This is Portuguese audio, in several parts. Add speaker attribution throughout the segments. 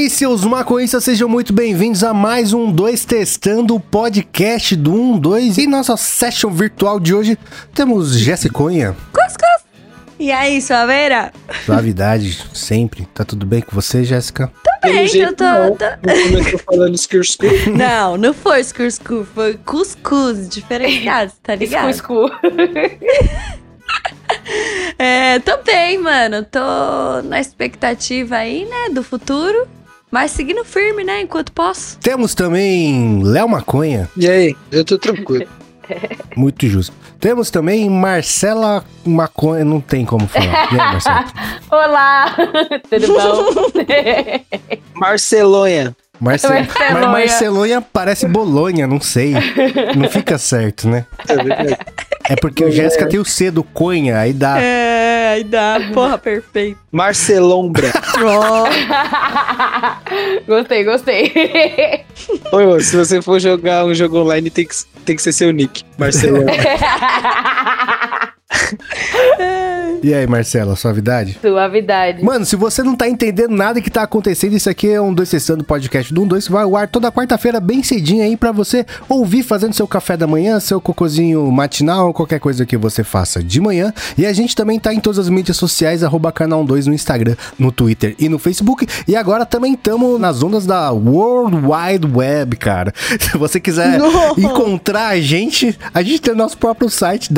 Speaker 1: aí, seus maconhistas, sejam muito bem-vindos a mais um 2 Testando o podcast do 1, 2. E nossa session virtual de hoje temos Jessiconha.
Speaker 2: Cuscuz! E aí, suaveira?
Speaker 1: Suavidade, sempre. Tá tudo bem com você, Jéssica?
Speaker 2: Também, eu tô...
Speaker 3: não.
Speaker 2: tô-
Speaker 3: Não começou falando skir
Speaker 2: Não, não foi cuscuz, foi cuscuz, diferenciado, tá ligado?
Speaker 4: Escu,
Speaker 2: É, tô bem, mano, tô na expectativa aí, né, do futuro, mas seguindo firme, né, enquanto posso.
Speaker 1: Temos também Léo Maconha,
Speaker 3: E aí? Eu tô tranquilo.
Speaker 1: muito justo. Temos também Marcela Maconha, não tem como falar. E aí, Marcela?
Speaker 4: Olá! Tudo bom?
Speaker 3: Marcelonha.
Speaker 1: Marce...
Speaker 4: Marcelonha.
Speaker 1: Mas Marcelonha parece Bolonha, não sei. Não fica certo, né?
Speaker 3: É.
Speaker 1: É porque o Jéssica tem o C do Conha, aí dá.
Speaker 2: É, aí dá, porra, perfeito.
Speaker 3: Marcelombra.
Speaker 4: gostei, gostei.
Speaker 3: Oi, se você for jogar um jogo online, tem que, tem que ser seu nick. Marcelombra.
Speaker 1: E aí, Marcela, suavidade?
Speaker 4: Suavidade.
Speaker 1: Mano, se você não tá entendendo nada que tá acontecendo, isso aqui é um 2 Testando podcast do 1 2 que vai ao ar toda quarta-feira, bem cedinho aí, pra você ouvir fazendo seu café da manhã, seu cocôzinho matinal, qualquer coisa que você faça de manhã. E a gente também tá em todas as mídias sociais, arroba canal 2 no Instagram, no Twitter e no Facebook. E agora também estamos nas ondas da World Wide Web, cara. Se você quiser
Speaker 2: Não.
Speaker 1: encontrar a gente, a gente tem o nosso próprio site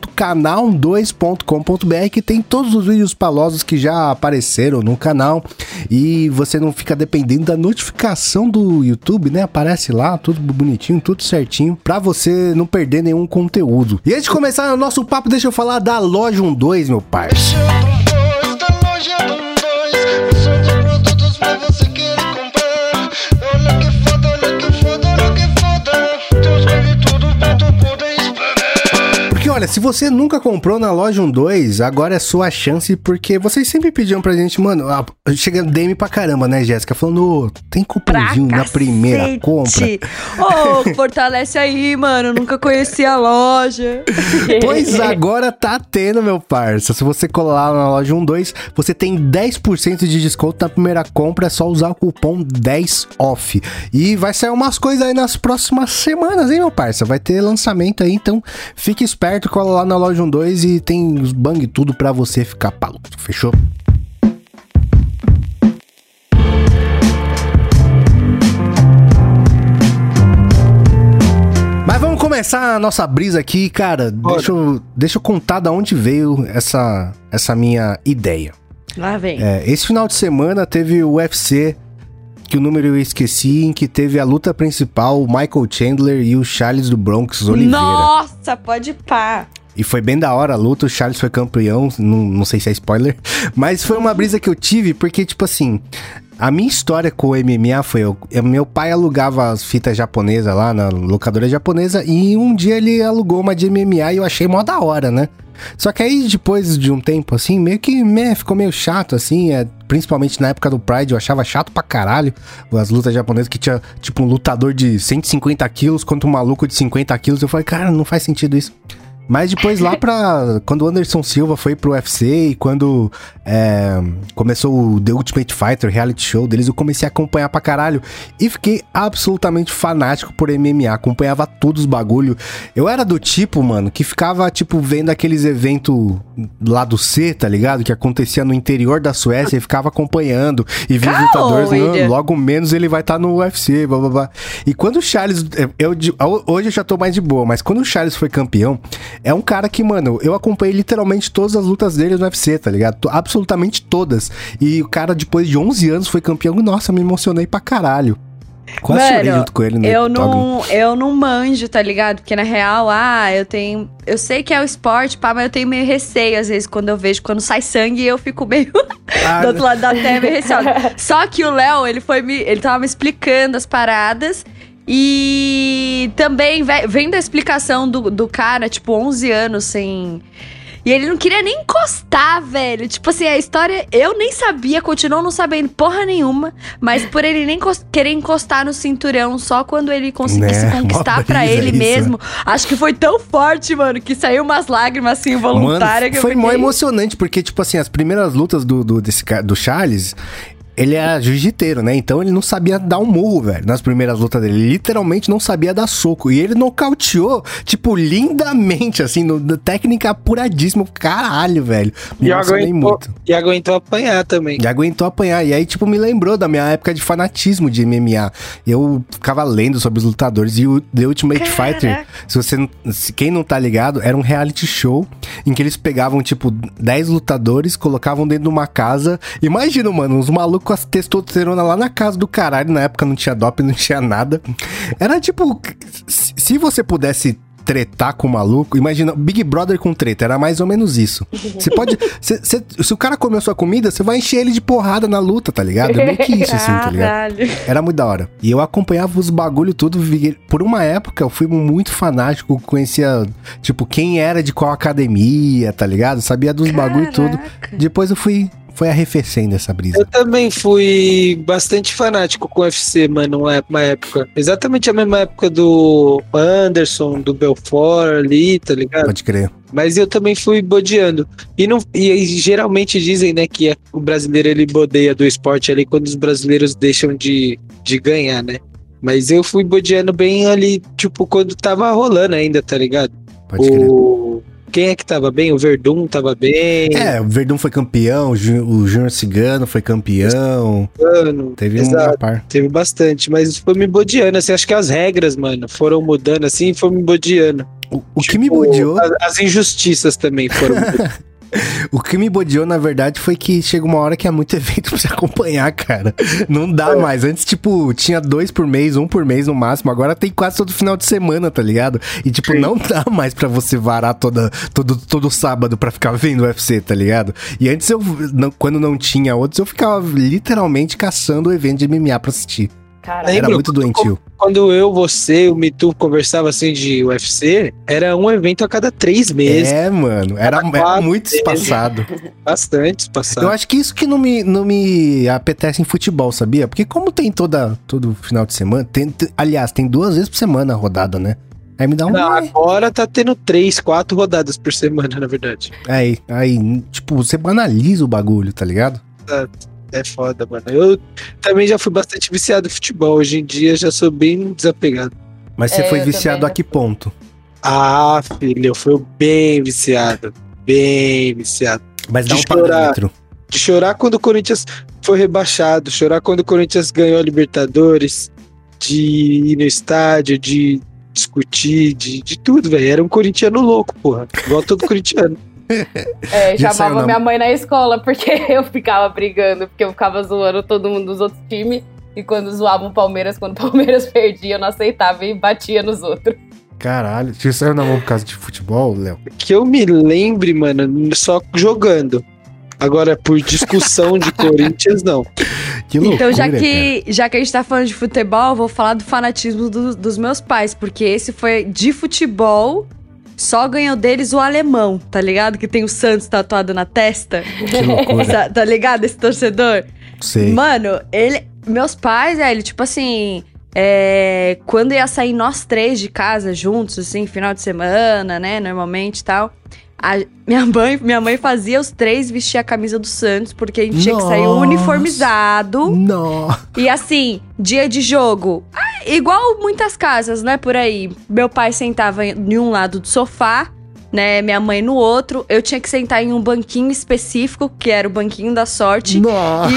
Speaker 1: www.canal2.com.br que tem todos os vídeos palosos que já apareceram no canal e você não fica dependendo da notificação do YouTube, né? Aparece lá, tudo bonitinho, tudo certinho, pra você não perder nenhum conteúdo. E antes de começar o nosso papo, deixa eu falar da Loja 12, meu pai.
Speaker 5: Olha,
Speaker 1: se você nunca comprou na loja 12, agora é sua chance, porque vocês sempre pediam pra gente, mano, ah, chega DM pra caramba, né, Jéssica? Falando, ô, tem cupomzinho na primeira compra.
Speaker 2: Ô, fortalece aí, mano, nunca conheci a loja.
Speaker 1: Pois agora tá tendo, meu parça. Se você colar na loja 12, você tem 10% de desconto na primeira compra, é só usar o cupom 10OFF. E vai sair umas coisas aí nas próximas semanas, hein, meu parça? Vai ter lançamento aí, então fique esperto, cola lá na loja 12 e tem os bang tudo pra você ficar paludo, fechou? Mas vamos começar a nossa brisa aqui, cara. Deixa eu, deixa eu contar da onde veio essa, essa minha ideia.
Speaker 2: Lá vem.
Speaker 1: É, esse final de semana teve o UFC, que o número eu esqueci, em que teve a luta principal, o Michael Chandler e o Charles do Bronx Oliveira.
Speaker 2: Nossa, pode pá.
Speaker 1: E foi bem da hora a luta, o Charles foi campeão, não, não sei se é spoiler, mas foi uma brisa que eu tive, porque, tipo assim, a minha história com o MMA foi, eu, eu- meu pai alugava as fitas japonesas lá na locadora japonesa, e um dia ele alugou uma de MMA e eu achei mó da hora, né? Só que aí, depois de um tempo, assim, meio que né, ficou meio chato, assim, é, principalmente na época do Pride, eu achava chato pra caralho as lutas japonesas que tinha, tipo, um lutador de 150 quilos contra um maluco de 50 quilos. Eu falei, cara, não faz sentido isso. Mas depois lá pra. Quando o Anderson Silva foi pro UFC e quando é, começou o The Ultimate Fighter, reality show deles, eu comecei a acompanhar pra caralho. E fiquei absolutamente fanático por MMA. Acompanhava todos os bagulho. Eu era do tipo, mano, que ficava, tipo, vendo aqueles eventos lá do C, tá ligado? Que acontecia no interior da Suécia e ficava acompanhando. E via os lutadores, não, logo menos ele vai estar no UFC, blá blá blá. E quando o Charles. Eu, eu- hoje eu já tô mais de boa, mas quando o Charles foi campeão, é um cara que, mano, eu acompanhei literalmente todas as lutas dele no UFC, tá ligado? Absolutamente todas. E o cara, depois de 11 anos, foi campeão. e, Nossa, me emocionei pra caralho. Quase chorei
Speaker 2: Mano,
Speaker 1: junto com ele no
Speaker 2: Eu não, eu não manjo, tá ligado? Porque na real, ah, eu tenho. Eu sei que é o esporte, pá, mas eu tenho meio receio, às vezes, quando eu vejo quando sai sangue, eu fico meio
Speaker 1: Ah,
Speaker 2: do outro lado da terra, meio receosa. Só que o Léo, ele foi me. Ele tava me explicando as paradas. E também ve- vendo a explicação do, do cara, tipo, 11 anos sem. E ele não queria nem encostar, velho. Tipo assim, a história eu nem sabia, continuo não sabendo porra nenhuma. Mas por ele nem querer encostar no cinturão só quando ele conseguisse
Speaker 1: Né?
Speaker 2: conquistar
Speaker 1: Mó
Speaker 2: pra
Speaker 1: brisa
Speaker 2: ele
Speaker 1: isso,
Speaker 2: mesmo. Acho que foi tão forte, mano, que saiu umas lágrimas assim involuntárias.
Speaker 1: Mano,
Speaker 2: que eu
Speaker 1: foi mó
Speaker 2: fiquei-
Speaker 1: emocionante, porque, tipo assim, as primeiras lutas do, do, desse, do Charles. Ele é jiu-jiteiro, né? Então ele não sabia dar um murro, velho, nas primeiras lutas dele. Ele literalmente não sabia dar soco. E ele nocauteou, tipo, lindamente, assim, no, na técnica apuradíssima. Caralho, velho. Me
Speaker 3: E aguentou,
Speaker 1: muito.
Speaker 3: e aguentou apanhar também.
Speaker 1: E aguentou apanhar. E aí, tipo, me lembrou da minha época de fanatismo de MMA. Eu ficava lendo sobre os lutadores. E o The Ultimate Fighter, se você não, se quem não tá ligado, era um reality show em que eles pegavam, tipo, 10 lutadores, colocavam dentro de uma casa. Imagina, mano, uns malucos com as testosterona lá na casa do caralho. Na época não tinha doping, não tinha nada. Era tipo, se você pudesse tretar com o maluco, imagina, Big Brother com treta, era mais ou menos isso. Você pode. cê- cê- se o cara comeu sua comida, você vai encher ele de porrada na luta, tá ligado? É meio que isso, assim, tá ligado? Era muito da hora. E eu acompanhava os bagulho tudo. Por uma época, eu fui muito fanático, conhecia, tipo, quem era de qual academia, tá ligado? Sabia dos bagulho tudo.
Speaker 2: Caraca.
Speaker 1: Depois eu fui, foi arrefecendo essa brisa.
Speaker 3: Eu também fui bastante fanático com o UFC, mano, uma ép- uma época. Exatamente a mesma época do Anderson, do Belfort ali, tá ligado?
Speaker 1: Pode crer.
Speaker 3: Mas eu também fui bodeando. E, não, e geralmente dizem, né, que o brasileiro ele bodeia do esporte ali quando os brasileiros deixam de, de ganhar, né? Mas eu fui bodeando bem ali, tipo, quando tava rolando ainda, tá ligado?
Speaker 1: Pode crer.
Speaker 3: O... Quem é que tava bem? O Verdun tava bem.
Speaker 1: É, o Verdun foi campeão, o Júnior Cigano foi campeão.
Speaker 3: Mano,
Speaker 1: Teve um
Speaker 3: Exato.
Speaker 1: par.
Speaker 3: Teve bastante, mas foi me bodeando, assim, acho que as regras, mano, foram mudando assim e foi me bodeando.
Speaker 1: O, o que me
Speaker 3: Tipo,
Speaker 1: bodeou,
Speaker 3: As, as injustiças também foram.
Speaker 1: o que me bodeou, na verdade, foi que chega uma hora que é muito evento pra você acompanhar, cara. Não dá mais. Antes, tipo, tinha dois por mês, um por mês no máximo. Agora tem quase todo final de semana, tá ligado? E, tipo,
Speaker 3: Sim.
Speaker 1: não dá mais pra você varar toda, todo, todo sábado pra ficar vendo UFC, tá ligado? E antes, eu, não- quando não tinha outros, eu ficava literalmente caçando o evento de MMA pra assistir.
Speaker 4: Caralho.
Speaker 1: Era muito doentio.
Speaker 3: Quando eu, você, o Mitu conversava assim de UFC, era um evento a cada três meses,
Speaker 1: É, mano. Era, era
Speaker 3: quatro
Speaker 1: muito espaçado.
Speaker 3: bastante passado.
Speaker 1: Eu acho que isso que não me, não me apetece em futebol, sabia? Porque como tem toda, todo final de semana, tem, te- aliás, tem duas vezes por semana a rodada, né? Aí me dá um...
Speaker 3: Não, agora tá tendo três, quatro rodadas por semana, na verdade.
Speaker 1: Aí, aí, tipo, você banaliza o bagulho, tá ligado?
Speaker 3: É foda, mano. Eu também já fui bastante viciado em futebol. Hoje em dia já sou bem desapegado.
Speaker 1: Mas você
Speaker 4: É,
Speaker 1: foi viciado
Speaker 4: também
Speaker 1: a que ponto?
Speaker 3: Ah, filho, eu fui bem viciado. Bem viciado.
Speaker 1: Mas dá
Speaker 3: De
Speaker 1: um
Speaker 3: chorar.
Speaker 1: parâmetro.
Speaker 3: De chorar quando o Corinthians foi rebaixado, chorar quando o Corinthians ganhou a Libertadores, de ir no estádio, de discutir, de, de tudo, velho. Era um corintiano louco, porra. Igual todo corintiano.
Speaker 4: É,
Speaker 1: Já
Speaker 4: chamava minha mãe na escola porque eu ficava brigando, porque eu ficava zoando todo mundo dos outros times. E quando zoavam o Palmeiras, quando o Palmeiras perdia, eu não aceitava e batia nos outros.
Speaker 1: Caralho, você saiu na mão por causa de futebol, Léo?
Speaker 3: Que eu me lembre, mano, só jogando. Agora, por discussão de Corinthians, não.
Speaker 1: Que loucura,
Speaker 2: Então, já
Speaker 1: cara.
Speaker 2: que, já que a gente tá falando de futebol, eu vou falar do fanatismo do- dos meus pais, porque esse foi de futebol, só ganhou deles o alemão, tá ligado? Que tem o Santos tatuado na testa.
Speaker 1: Que loucura.
Speaker 2: Tá, tá ligado esse torcedor?
Speaker 1: Sei.
Speaker 2: Mano, ele. Meus pais, velho, tipo assim. é, quando ia sair nós três de casa juntos, assim, final de semana, né? Normalmente e tal. A- minha, mãe, minha mãe fazia os três vestir a camisa do Santos, porque a gente tinha que sair
Speaker 1: Nossa.
Speaker 2: uniformizado.
Speaker 1: Não.
Speaker 2: E assim, dia de jogo, ah, igual muitas casas, né, por aí. Meu pai sentava em um lado do sofá, né, minha mãe no outro. Eu tinha que sentar em um banquinho específico, que era o banquinho da sorte.
Speaker 1: Nossa.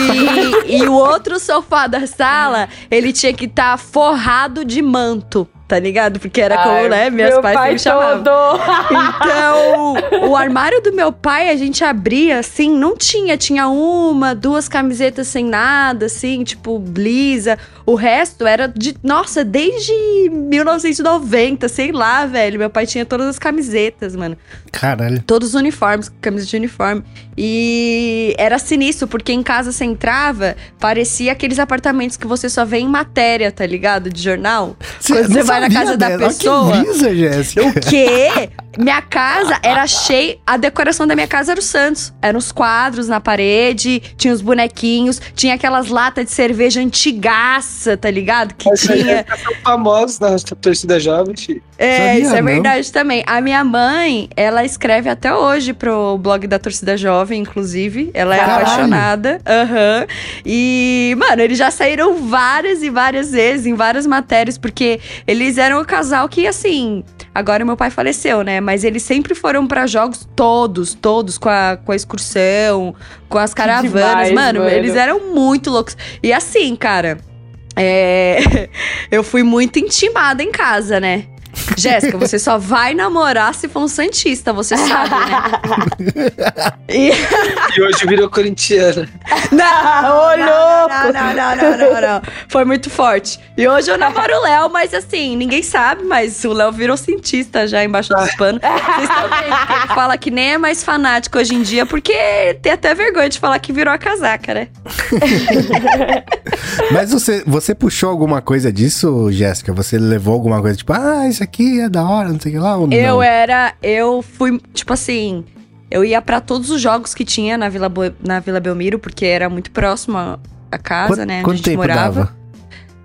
Speaker 2: E, e o outro sofá da sala, ele tinha que estar forrado de manto, tá ligado? Porque era como,
Speaker 4: Ai,
Speaker 2: né, meus
Speaker 4: meu
Speaker 2: pais
Speaker 4: pai
Speaker 2: me chamavam.
Speaker 4: todo.
Speaker 2: Então, o armário do meu pai, a gente abria assim, não tinha, tinha uma, duas camisetas sem nada, assim, tipo, blisa. O resto era de, nossa, desde 1990, sei lá, velho. Meu pai tinha todas as camisetas, mano.
Speaker 1: Caralho.
Speaker 2: Todos os uniformes, camisas de uniforme. E era sinistro, porque em casa você entrava, parecia aqueles apartamentos que você só vê em matéria, tá ligado? De jornal. Você vai na casa da pessoa.
Speaker 1: Que brisa, Jéssica.
Speaker 2: O quê? Minha casa era cheia. A decoração da minha casa era o Santos. Eram os quadros na parede, tinha os bonequinhos, tinha aquelas latas de cerveja antigaça, tá ligado? Que
Speaker 3: Mas
Speaker 2: tinha.
Speaker 3: são famosos na torcida jovem, filho.
Speaker 2: É,
Speaker 1: Sabia,
Speaker 2: isso é
Speaker 1: não?
Speaker 2: verdade também. A minha mãe, ela escreve até hoje pro blog da Torcida Jovem, inclusive. Ela é
Speaker 1: Caralho.
Speaker 2: apaixonada. Aham. E, mano, eles já saíram várias e várias vezes em várias matérias, porque eles eram o casal que, assim. Agora meu pai faleceu, né? Mas eles sempre foram pra jogos todos, todos, com a, com a excursão, com as caravanas.
Speaker 4: demais,
Speaker 2: mano,
Speaker 4: mano.
Speaker 2: eles eram muito loucos. E assim, cara. É, eu fui muito intimada em casa, né? Jéssica, você só vai namorar se for um Santista, você sabe, né? E-
Speaker 3: E hoje virou corintiana.
Speaker 2: Não,
Speaker 4: Ô, louco!
Speaker 2: não, não, não, não, não, não. Foi muito forte. E hoje eu namoro o Léo, mas assim, ninguém sabe, mas o Léo virou cientista já embaixo dos panos. Vocês estão vendo que ele fala que nem é mais fanático hoje em dia, porque tem até vergonha de falar que virou a casaca, né?
Speaker 1: Mas você, você puxou alguma coisa disso, Jéssica? Você levou alguma coisa, tipo, ah, isso aqui é da hora, não sei o que lá, ou
Speaker 2: Eu
Speaker 1: não?
Speaker 2: era. Eu fui, tipo assim. Eu ia pra todos os jogos que tinha na Vila, na Vila Belmiro, porque era muito próximo à- casa,
Speaker 1: Quanto,
Speaker 2: né? Onde
Speaker 1: quanto
Speaker 2: a gente
Speaker 1: tempo
Speaker 2: morava.
Speaker 1: dava?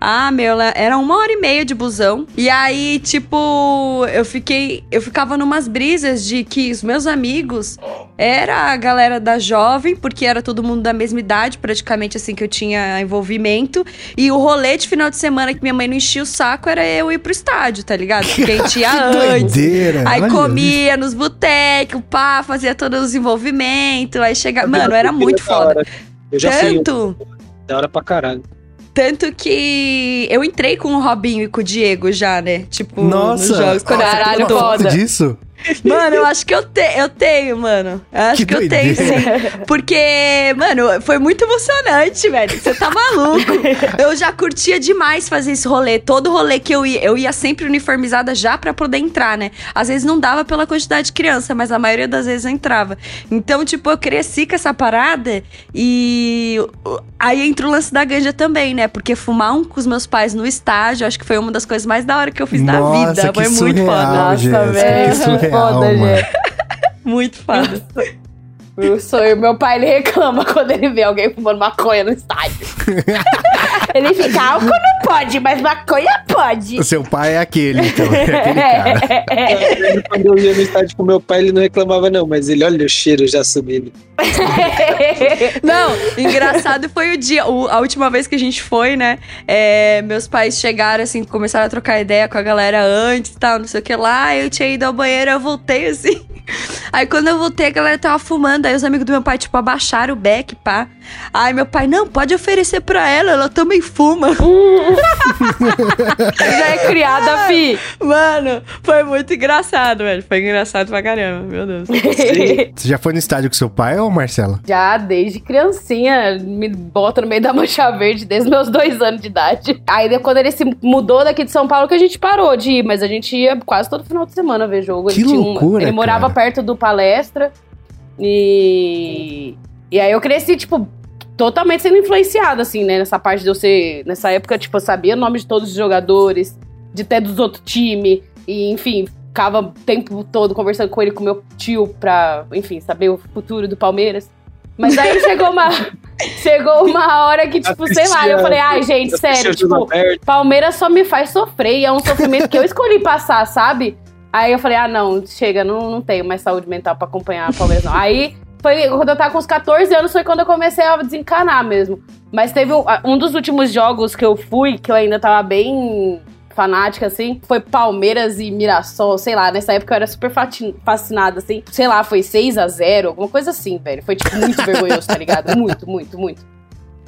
Speaker 2: Ah, meu, lá- era uma hora e meia de busão. E aí, tipo, eu fiquei. Eu ficava numas brisas de que os meus amigos era a galera da jovem, porque era todo mundo da mesma idade, praticamente assim que eu tinha envolvimento. E o rolê de final de semana que minha mãe não enchia o saco era eu ir pro estádio, tá ligado? Porque a gente ia
Speaker 1: Que
Speaker 2: antes.
Speaker 1: doideira!
Speaker 2: Aí comia nos botecos, pá, fazia todos os envolvimentos. Aí chegava. Mano, era muito
Speaker 3: Da
Speaker 2: foda.
Speaker 3: Eu já fui um,
Speaker 2: Tanto.
Speaker 3: da hora pra caralho.
Speaker 2: Tanto que eu entrei com o Robinho e com o Diego já, né? Tipo,
Speaker 1: Nossa!
Speaker 2: nos jogos. Quando era
Speaker 4: Caralho, foda.
Speaker 1: disso?
Speaker 2: Mano, eu acho que eu, te, eu tenho, mano. Eu acho
Speaker 1: Que
Speaker 2: que, eu tenho, sim. Porque, mano, foi muito emocionante, velho. Você tá maluco. Eu já curtia demais fazer esse rolê. Todo rolê que eu ia, eu ia sempre uniformizada já pra poder entrar, né? Às vezes não dava pela quantidade de criança, mas a maioria das vezes eu entrava. Então, tipo, eu cresci com essa parada e aí entra o lance da ganja também, né? Porque fumar um com os meus pais no estádio, acho que foi uma das coisas mais da hora que eu fiz na
Speaker 1: Nossa,
Speaker 2: vida.
Speaker 1: que
Speaker 2: Foi muito
Speaker 1: surreal,
Speaker 2: foda.
Speaker 4: Nossa, velho,
Speaker 1: Que surreal,
Speaker 4: foda,
Speaker 1: mano.
Speaker 4: gente.
Speaker 2: Muito foda.
Speaker 4: Eu sou eu, meu pai ele reclama quando ele vê alguém fumando maconha no estádio. ele fica, álcool não pode, mas maconha pode.
Speaker 1: O seu pai é aquele, então. É aquele cara.
Speaker 3: Lembro Quando eu ia no estádio com meu pai, ele não reclamava, não, mas ele olha o cheiro já subindo.
Speaker 2: Não, engraçado foi o dia, o- a última vez que a gente foi, né? é, meus pais chegaram, assim, começaram a trocar ideia com a galera antes e tal, não sei o que lá. Eu tinha ido ao banheiro, eu voltei assim. Aí quando eu voltei, a galera tava fumando. Aí os amigos do meu pai, tipo, abaixaram o beck, pá. Aí meu pai, não, pode oferecer pra ela, ela também fuma.
Speaker 4: Já é criada, fi.
Speaker 2: Mano, foi muito engraçado, velho. Foi engraçado pra caramba, meu Deus.
Speaker 1: Você já foi no estádio com seu pai ou Marcela?
Speaker 4: Já desde criancinha, me bota no meio da mancha verde desde meus dois anos de idade. Aí quando ele se mudou daqui de São Paulo que a gente parou de ir, mas a gente ia quase todo final de semana ver jogo.
Speaker 1: Que
Speaker 4: ele tinha um-
Speaker 1: loucura,
Speaker 4: Ele morava
Speaker 1: cara.
Speaker 4: perto do palestra e... E aí eu cresci, tipo, totalmente sendo influenciada, assim, né? Nessa parte de eu ser... Nessa época, tipo, eu sabia o nome de todos os jogadores, de até dos outros times. E, enfim, ficava o tempo todo conversando com ele, com meu tio, pra, enfim, saber o futuro do Palmeiras. Mas aí chegou uma, chegou uma hora que, tipo, sei lá, eu falei, ai, gente, sério, tipo, Palmeiras só me faz sofrer e é um sofrimento que eu escolhi passar, sabe? Aí eu falei, ah, não, chega, não, não tenho mais saúde mental pra acompanhar a Palmeiras, não. Aí foi quando eu tava com uns 14 anos, foi quando eu comecei a desencanar mesmo. Mas teve um, dos últimos jogos que eu fui, que eu ainda tava bem fanática, assim, foi Palmeiras e Mirassol, sei lá, nessa época eu era super fascinada, assim, sei lá, foi 6 a 0 alguma coisa assim, velho. Foi, tipo, muito vergonhoso, tá ligado? Muito, muito, muito.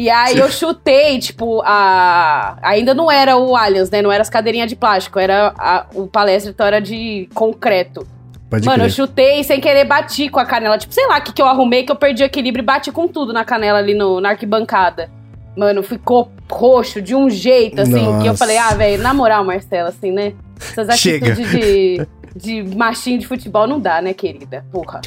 Speaker 4: E aí eu chutei, tipo, a. Ainda não era o Allianz, né? Não era as cadeirinhas de plástico, era a- o palestra, então era de concreto.
Speaker 1: Pode
Speaker 4: Mano, eu
Speaker 1: crer.
Speaker 4: chutei sem querer bati com a canela. Tipo, sei lá o que, que eu arrumei, que eu perdi o equilíbrio e bati com tudo na canela ali no, na arquibancada. Mano, ficou roxo de um jeito, assim, que eu
Speaker 1: Nossa.
Speaker 4: falei, ah, velho, na moral, Marcela, assim, né? Essas
Speaker 1: Chega.
Speaker 4: atitudes de, de machinho de futebol não dá, né, querida? Porra.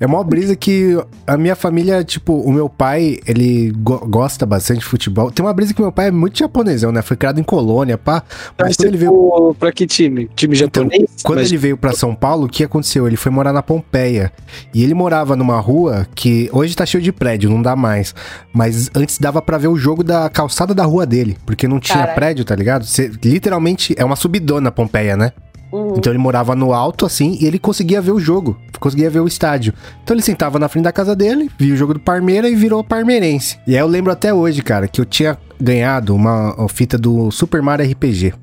Speaker 1: É uma brisa que a minha família, tipo, o meu pai, ele go- gosta bastante de futebol. Tem uma brisa que meu pai é muito japonesão, né? Foi criado em colônia, pá. Mas
Speaker 3: Mas
Speaker 1: quando ele veio
Speaker 3: veio pra que time? Time japonês?
Speaker 1: Quando
Speaker 3: Mas-
Speaker 1: ele veio pra São Paulo, o que aconteceu? Ele foi morar na Pompeia. E ele morava numa rua que hoje tá cheio de prédio, não dá mais. Mas antes dava pra ver o jogo da calçada da rua dele, porque não tinha
Speaker 4: Caralho.
Speaker 1: prédio, tá ligado? Você, literalmente é uma subidona Pompeia, né?
Speaker 4: Uhum.
Speaker 1: Então ele morava no alto assim e ele conseguia ver o jogo, conseguia ver o estádio. Então ele sentava na frente da casa dele, via o jogo do Parmeira e virou parmeirense. E aí eu lembro até hoje, cara, que eu tinha ganhado uma fita do Super Mario RPG.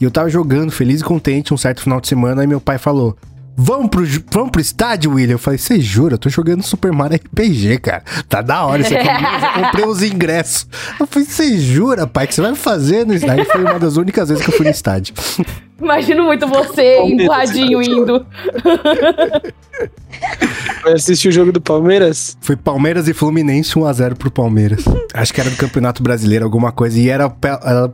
Speaker 1: E eu tava jogando feliz e contente um certo final de semana e meu pai falou: Vamos pro, vamos pro estádio, William? Eu falei, você jura? Eu tô jogando Super Mario RPG, cara. Tá da hora isso aqui. Eu comprei os ingressos. Eu falei, você jura, pai, que você vai fazer no estádio? Foi uma das únicas vezes que eu fui no estádio.
Speaker 4: Imagino muito você empurradinho indo.
Speaker 3: Vai assistir o jogo do Palmeiras?
Speaker 1: Foi Palmeiras e Fluminense 1x0 pro Palmeiras. Acho que era do Campeonato Brasileiro, alguma coisa. E era, era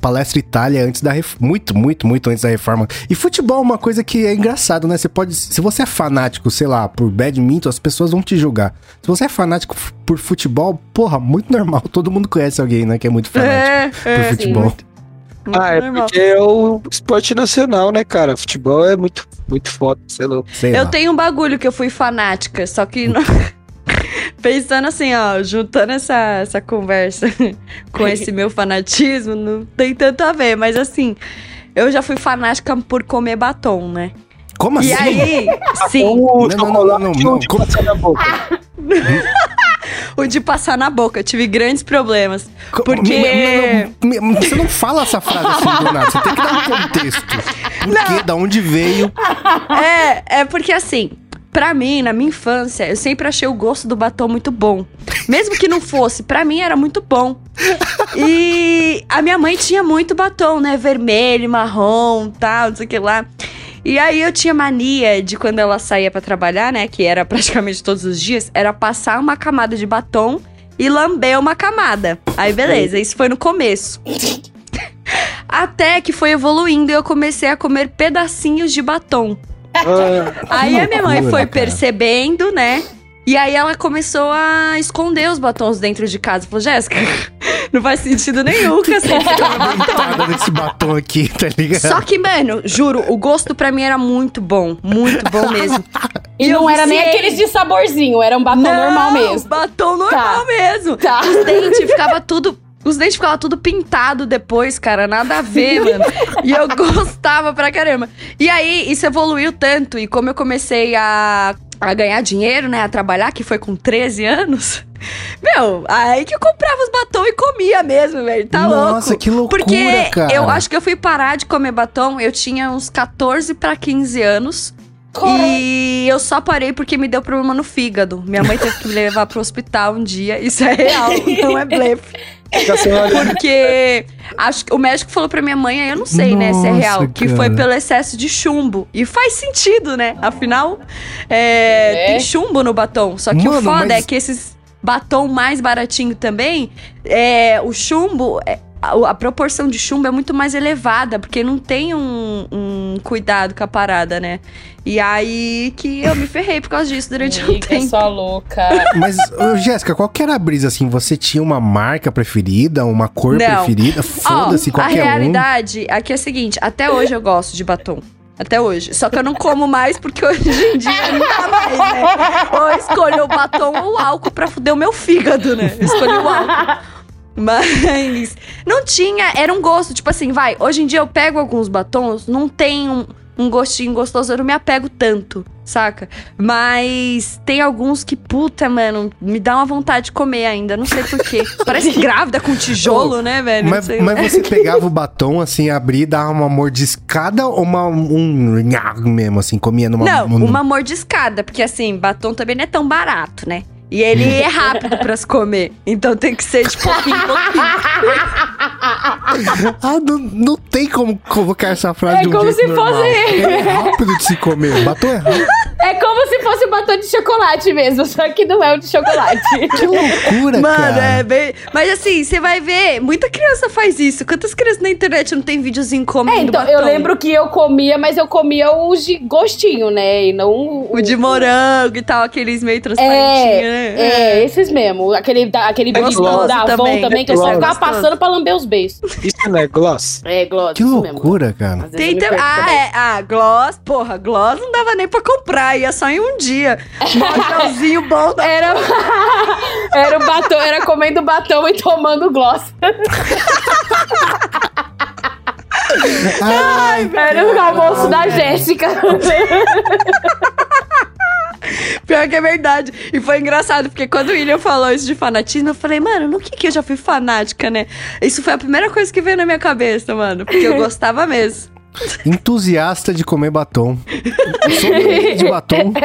Speaker 1: Palestra Itália antes da reforma. Muito, muito, muito antes da reforma. E futebol é uma coisa que é engraçado, né? Você pode. Se você é fanático, sei lá, por badminton, as pessoas vão te julgar. Se você é fanático por futebol, porra, muito normal. Todo mundo conhece alguém, né? Que é muito fanático
Speaker 2: É,
Speaker 1: por
Speaker 2: é.
Speaker 1: futebol.
Speaker 2: muito
Speaker 3: ah, é
Speaker 2: normal.
Speaker 3: porque é o esporte nacional, né, cara? Futebol é muito, muito foda, sei lá.
Speaker 1: Sei
Speaker 2: Eu
Speaker 1: lá.
Speaker 2: tenho um bagulho que eu fui fanática, só que não- pensando assim, ó, juntando essa, essa conversa com esse meu fanatismo, não tem tanto a ver, mas assim, eu já fui fanática por comer batom, né?
Speaker 1: Como
Speaker 2: E
Speaker 1: assim?
Speaker 2: aí, sim,
Speaker 1: Não, não, não, não, não, não.
Speaker 2: o de passar na boca, eu tive grandes problemas. Porque-
Speaker 1: Me- me- me- Você não fala essa frase assim do nada, você tem que dar um contexto. Por quê? Da onde veio?
Speaker 2: É, é porque assim, pra mim, na minha infância, eu sempre achei o gosto do batom muito bom. Mesmo que não fosse, pra mim era muito bom. E a minha mãe tinha muito batom, né? Vermelho, marrom, tal, não sei o que lá. E aí eu tinha mania de quando ela saía pra trabalhar, né? Que era praticamente todos os dias, era passar uma camada de batom e lamber uma camada. Aí beleza, isso foi no começo. Até que foi evoluindo e eu comecei a comer pedacinhos de batom.
Speaker 3: Ah,
Speaker 2: Aí a minha mãe foi
Speaker 1: cara.
Speaker 2: percebendo, né? E aí ela começou a esconder os batons dentro de casa. Falou, Jéssica, não faz sentido nenhum que você
Speaker 1: Deitada nesse batom aqui, tá ligado?
Speaker 2: Só que, mano, juro, o gosto pra mim era muito bom. Muito bom mesmo.
Speaker 4: E não era nem aqueles de saborzinho, era um batom normal mesmo.
Speaker 2: Batom normal
Speaker 4: Tá.
Speaker 2: mesmo.
Speaker 4: Tá.
Speaker 2: Os dentes ficava tudo. Os dentes ficavam tudo pintado depois, cara. Nada a ver, mano. E eu gostava pra caramba. E aí, isso evoluiu tanto. E como eu comecei a, a ganhar dinheiro, né? A trabalhar, que foi com 13 anos. Meu, aí que eu comprava os batom e comia mesmo, velho. Tá louco.
Speaker 1: Nossa, que loucura,
Speaker 2: Porque
Speaker 1: cara.
Speaker 2: eu acho que eu fui parar de comer batom, eu tinha uns 14 pra 15 anos. E eu só parei porque me deu problema no fígado. Minha mãe teve que me levar pro hospital um dia. Isso é real, não é blefe. Porque acho que o médico falou pra minha mãe, aí eu não sei, né, se é
Speaker 1: Nossa,
Speaker 2: real, que
Speaker 1: cara.
Speaker 2: foi pelo excesso de chumbo. E faz sentido, né? Afinal, é,
Speaker 4: É.
Speaker 2: tem chumbo no batom. Só que o
Speaker 1: Mano,
Speaker 2: foda
Speaker 1: mas-
Speaker 2: é que esses batom mais baratinho também, é, o chumbo, é, a, a proporção de chumbo é muito mais elevada, porque não tem um, um cuidado com a parada, né? E aí que eu me ferrei por causa disso durante um
Speaker 4: Amiga,
Speaker 2: tempo.
Speaker 4: só louca.
Speaker 1: Mas, Jéssica, qual que era a brisa, assim? Você tinha uma marca preferida, uma cor
Speaker 2: Não.
Speaker 1: preferida? Foda-se,
Speaker 2: a
Speaker 1: qualquer um.
Speaker 2: realidade aqui é a seguinte, até hoje eu gosto de batom. Até hoje. Só que eu não como mais porque hoje em dia não dá mais, né? Ou eu escolho o batom ou o álcool pra fuder o meu fígado, né? Eu escolhi o álcool. Mas não tinha, era um gosto, tipo assim, vai, hoje em dia eu pego alguns batons, não tem um, um gostinho gostoso, eu não me apego tanto, saca? Mas tem alguns que, puta, mano, me dá uma vontade de comer ainda, não sei porquê. Parece grávida com tijolo, né, velho?
Speaker 1: Mas, mas você pegava o batom, assim, abria e dava uma mordiscada ou uma, um mesmo, assim, comia numa...
Speaker 2: Não,
Speaker 1: num-
Speaker 2: uma mordiscada, porque assim, batom também não é tão barato, né? E ele é rápido pra se comer. Então tem que ser de pouquinho em pouquinho.
Speaker 1: Ah, não, não tem como colocar essa frase
Speaker 4: É
Speaker 1: de um
Speaker 4: como se
Speaker 1: normal.
Speaker 4: fosse-
Speaker 1: É rápido de se comer. Batom é rápido.
Speaker 4: É como se fosse um batom de chocolate mesmo, só que não é o de chocolate.
Speaker 1: Que loucura,
Speaker 2: Mano,
Speaker 1: cara.
Speaker 2: é bem. Mas assim, você vai ver, muita criança faz isso. Quantas crianças na internet não tem videozinho comendo
Speaker 4: É, então,
Speaker 2: batom?
Speaker 4: eu lembro que eu comia, mas eu comia os de gostinho, né? E não o,
Speaker 2: O de morango e tal, aqueles meio transparentinhos, né?
Speaker 4: É, é, esses mesmo. Aquele, da- aquele
Speaker 3: É gostoso
Speaker 4: da Avon
Speaker 2: também.
Speaker 4: também, que eu só
Speaker 3: É
Speaker 4: ficava passando pra lamber os beijos.
Speaker 3: Isso não é gloss?
Speaker 4: É, gloss,
Speaker 1: Que
Speaker 4: isso mesmo.
Speaker 1: loucura, cara.
Speaker 2: Tem tam- ah,
Speaker 4: também.
Speaker 2: é. Ah, gloss, porra, gloss não dava nem pra comprar, ia só em um dia. Modelzinho bom da
Speaker 4: Era, era o batom, era comendo batom e tomando gloss.
Speaker 1: Ai,
Speaker 4: Era o almoço da Jéssica.
Speaker 2: Pior que é verdade. E foi engraçado, porque quando o William falou isso de fanatismo, eu falei, mano, no que que eu já fui fanática, né? Isso foi a primeira coisa que veio na minha cabeça, mano. Porque eu gostava mesmo.
Speaker 1: entusiasta de comer batom. Sommelier de batom.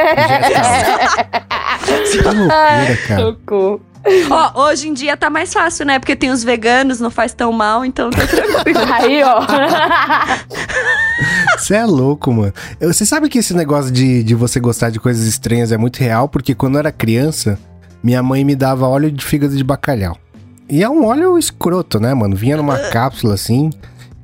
Speaker 1: Jéssica. Que loucura, cara.
Speaker 4: Socorro.
Speaker 2: Ó, hoje em dia tá mais fácil, né? Porque tem os veganos, não faz tão mal, então tá tranquilo.
Speaker 4: Aí, ó.
Speaker 1: Você é louco, mano. Você sabe que esse negócio de, de você gostar de coisas estranhas é muito real, porque quando eu era criança, minha mãe me dava óleo de fígado de bacalhau. E é um óleo escroto, né, mano? Vinha numa cápsula assim,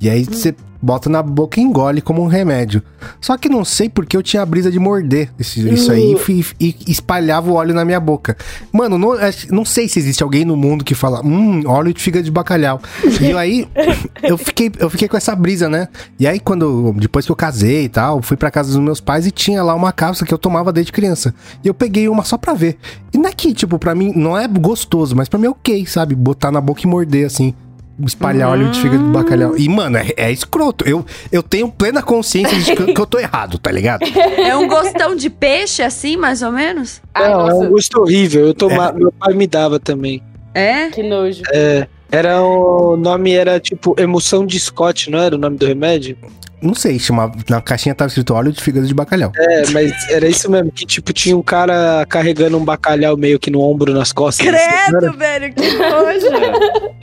Speaker 1: e aí você bota na boca e engole como um remédio. Só que não sei porque eu tinha a brisa de morder esse- isso aí e e, espalhava o óleo na minha boca. Mano, não, não sei se existe alguém no mundo que fala, hum, óleo de fígado de bacalhau. E aí, eu fiquei, eu fiquei com essa brisa, né? E aí, quando, depois que eu casei e tal, fui pra casa dos meus pais e tinha lá uma cápsula que eu tomava desde criança. E eu peguei uma só pra ver. E não é que, tipo, pra mim não é gostoso, mas pra mim é ok, sabe? Botar na boca e morder assim. Espalhar óleo de fígado de bacalhau. E, mano, é, é escroto. Eu, eu tenho plena consciência de que, que eu tô errado, tá ligado?
Speaker 2: É um gostão de peixe, assim, mais ou menos?
Speaker 4: Ai,
Speaker 3: não, é
Speaker 4: nossa,
Speaker 3: um gosto horrível. Eu toma... Meu pai me dava também.
Speaker 2: É?
Speaker 4: que nojo.
Speaker 3: Era o nome era tipo emoção de Scott, não era o nome do remédio?
Speaker 1: Não sei, chamava, na caixinha tava escrito óleo de fígado de bacalhau.
Speaker 3: É, mas era isso mesmo, que tipo tinha um cara carregando um bacalhau meio que no ombro, nas costas. assim?
Speaker 2: Credo, velho, que nojo.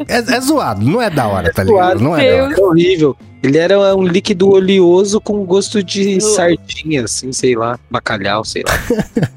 Speaker 1: É, é zoado, não é da hora, tá ligado?
Speaker 3: zoado,
Speaker 1: Não é da hora.
Speaker 3: Era horrível. Ele era um líquido oleoso com gosto de sardinha, assim, sei lá, bacalhau, sei lá.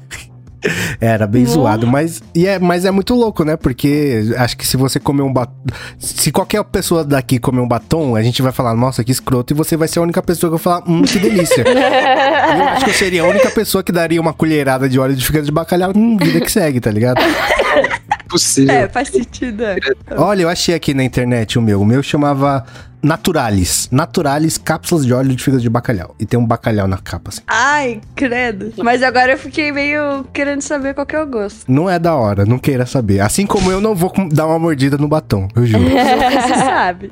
Speaker 1: Era bem
Speaker 4: Nossa.
Speaker 1: zoado, mas, e é, mas é muito louco, né? Porque acho que se você comer um batom. Se qualquer pessoa daqui comer um batom, a gente vai falar, nossa, que escroto, e você vai ser a única pessoa que vai falar, hum, que delícia. Eu acho que eu seria a única pessoa que daria uma colherada de óleo de fígado de bacalhau, hum, vida que segue, tá ligado?
Speaker 3: Possível.
Speaker 2: É, faz sentido. é.
Speaker 1: Olha, eu achei aqui na internet o meu. O meu chamava Naturalis. Naturalis cápsulas de óleo de fígado de bacalhau. E tem um bacalhau na capa, assim.
Speaker 2: Ai, credo. Mas agora eu fiquei meio querendo saber qual que é o gosto.
Speaker 1: Não é da hora, não queira saber. Assim como eu não vou dar uma mordida no batom, eu juro.
Speaker 2: Se sabe.